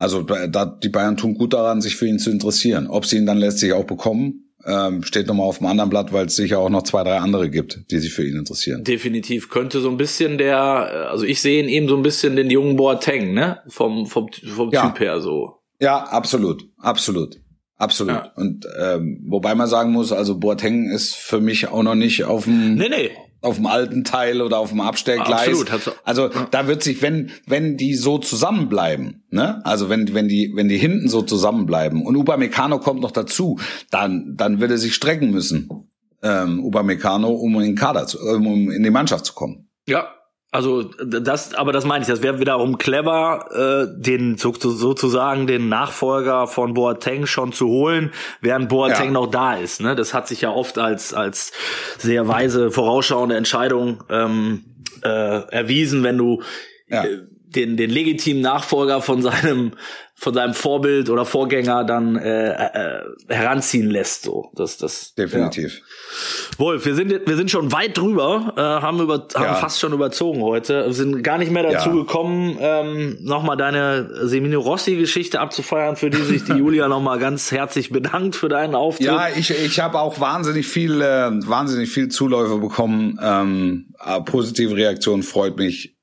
Also da, die Bayern tun gut daran, sich für ihn zu interessieren. Ob sie ihn dann letztlich auch bekommen, ähm, steht nochmal auf dem anderen Blatt, weil es sicher auch noch zwei, drei andere gibt, die sich für ihn interessieren. Definitiv könnte so ein bisschen der, also ich sehe in ihm so ein bisschen den jungen Boateng, ne? Vom vom vom Ja. Typ her so. Ja, absolut, absolut, absolut. Ja. Und ähm, wobei man sagen muss, also Boateng ist für mich auch noch nicht auf dem Nee, nee. Auf dem alten Teil oder auf dem Abstellgleis. Absolut, hat's- Also da wird sich, wenn wenn die so zusammenbleiben, ne? Also wenn wenn die wenn die hinten so zusammenbleiben und Upamecano kommt noch dazu, dann dann wird er sich strecken müssen, ähm, Upamecano, um in den Kader zu, um in die Mannschaft zu kommen. Ja, also das, aber das meine ich, das wäre wiederum clever, äh, den so, sozusagen den Nachfolger von Boateng schon zu holen, während Boateng Ja. noch da ist. Ne? Das hat sich ja oft als als sehr weise vorausschauende Entscheidung ähm, äh, erwiesen, wenn du Ja. äh, den den legitimen Nachfolger von seinem von seinem Vorbild oder Vorgänger dann äh, äh, heranziehen lässt. So, das das Definitiv. Wolf, wir sind wir sind schon weit drüber, äh, haben über haben Ja. fast schon überzogen heute, wir sind gar nicht mehr dazu Ja. gekommen, ähm, nochmal deine Semino Rossi Geschichte abzufeiern, für die sich die Julia nochmal ganz herzlich bedankt für deinen Auftritt. Ja, ich, ich habe auch wahnsinnig viel, äh, wahnsinnig viel Zuläufe bekommen. Ähm, äh, positive Reaktion freut mich,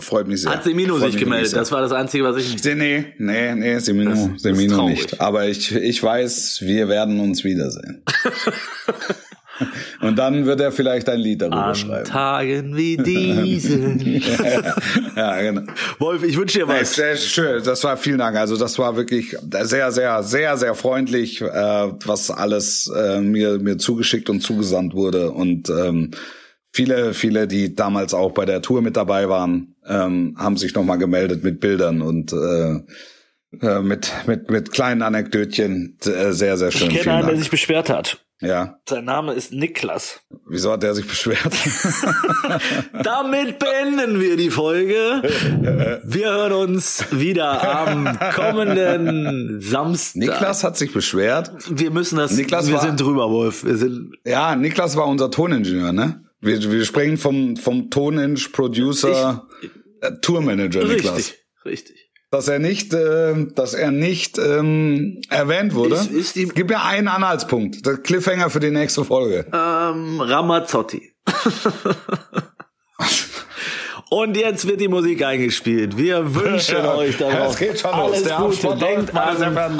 freut mich sehr. Hat Semino sich gemeldet, sehr. das war das Einzige, was ich nicht. Nee, nee, nee, Semino, Das- das Semino traurig. nicht. Aber ich, ich weiß, wir werden uns wiedersehen. Und dann wird er vielleicht ein Lied darüber An schreiben. Tagen wie diesen. ja, genau. Wolf, ich wünsche dir Nee, was. sehr schön, das war vielen Dank. Also das war wirklich sehr, sehr, sehr, sehr freundlich, äh, was alles äh, mir mir zugeschickt und zugesandt wurde und ähm, viele, viele, die damals auch bei der Tour mit dabei waren, ähm, haben sich nochmal gemeldet mit Bildern und äh, äh, mit, mit, mit kleinen Anekdötchen. Äh, sehr, sehr schön. Ich kenne einen, der sich beschwert hat. Ja. Sein Name ist Niklas. Wieso hat der sich beschwert? Damit beenden wir die Folge. Wir hören uns wieder am kommenden Samstag. Niklas hat sich beschwert. Wir müssen das. Niklas wir war- sind drüber, Wolf. Wir sind. Ja, Niklas war unser Toningenieur, ne? Wir, wir sprechen vom, vom Toning, Producer, äh, Tourmanager Niklas. Richtig, richtig. Dass er nicht, äh, dass er nicht ähm, erwähnt wurde. Ist- ist die- Gib mir einen Anhaltspunkt. Der Cliffhanger für die nächste Folge. Ähm, Ramazzotti. Und jetzt wird die Musik eingespielt. Wir wünschen euch darauf Es geht schon alles los. Der Gute. Denkt an Herren.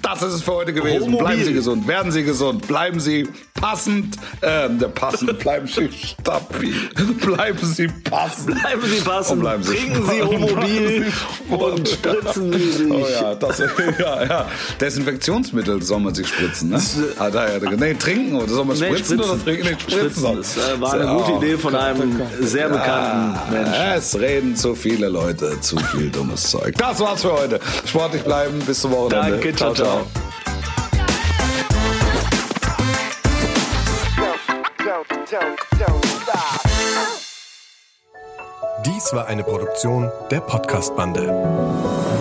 Das ist es für heute gewesen. Homobil. Bleiben Sie gesund, werden Sie gesund, bleiben Sie passend, äh, passend, bleiben Sie stabil, bleiben Sie passend. Bleiben Sie passen, Und bleiben Sie trinken Sie. Homobil und spritzen Sie sich. Oh ja, das, ja, ja. Desinfektionsmittel soll man sich spritzen, ne? Ah, da, ja, nee, trinken oder soll man Nee, spritzen, spritzen. oder trinken? Nee, spritzen. Spritzen. Das äh, war eine Oh, gute Idee von einem sehr bekannten Menschen. Ah, Es reden zu viele Leute, zu viel dummes Zeug. Das war's für heute. Sportlich bleiben, bis zum Wochenende. Danke, ciao, ciao. Dies war eine Produktion der Podcast-Bande.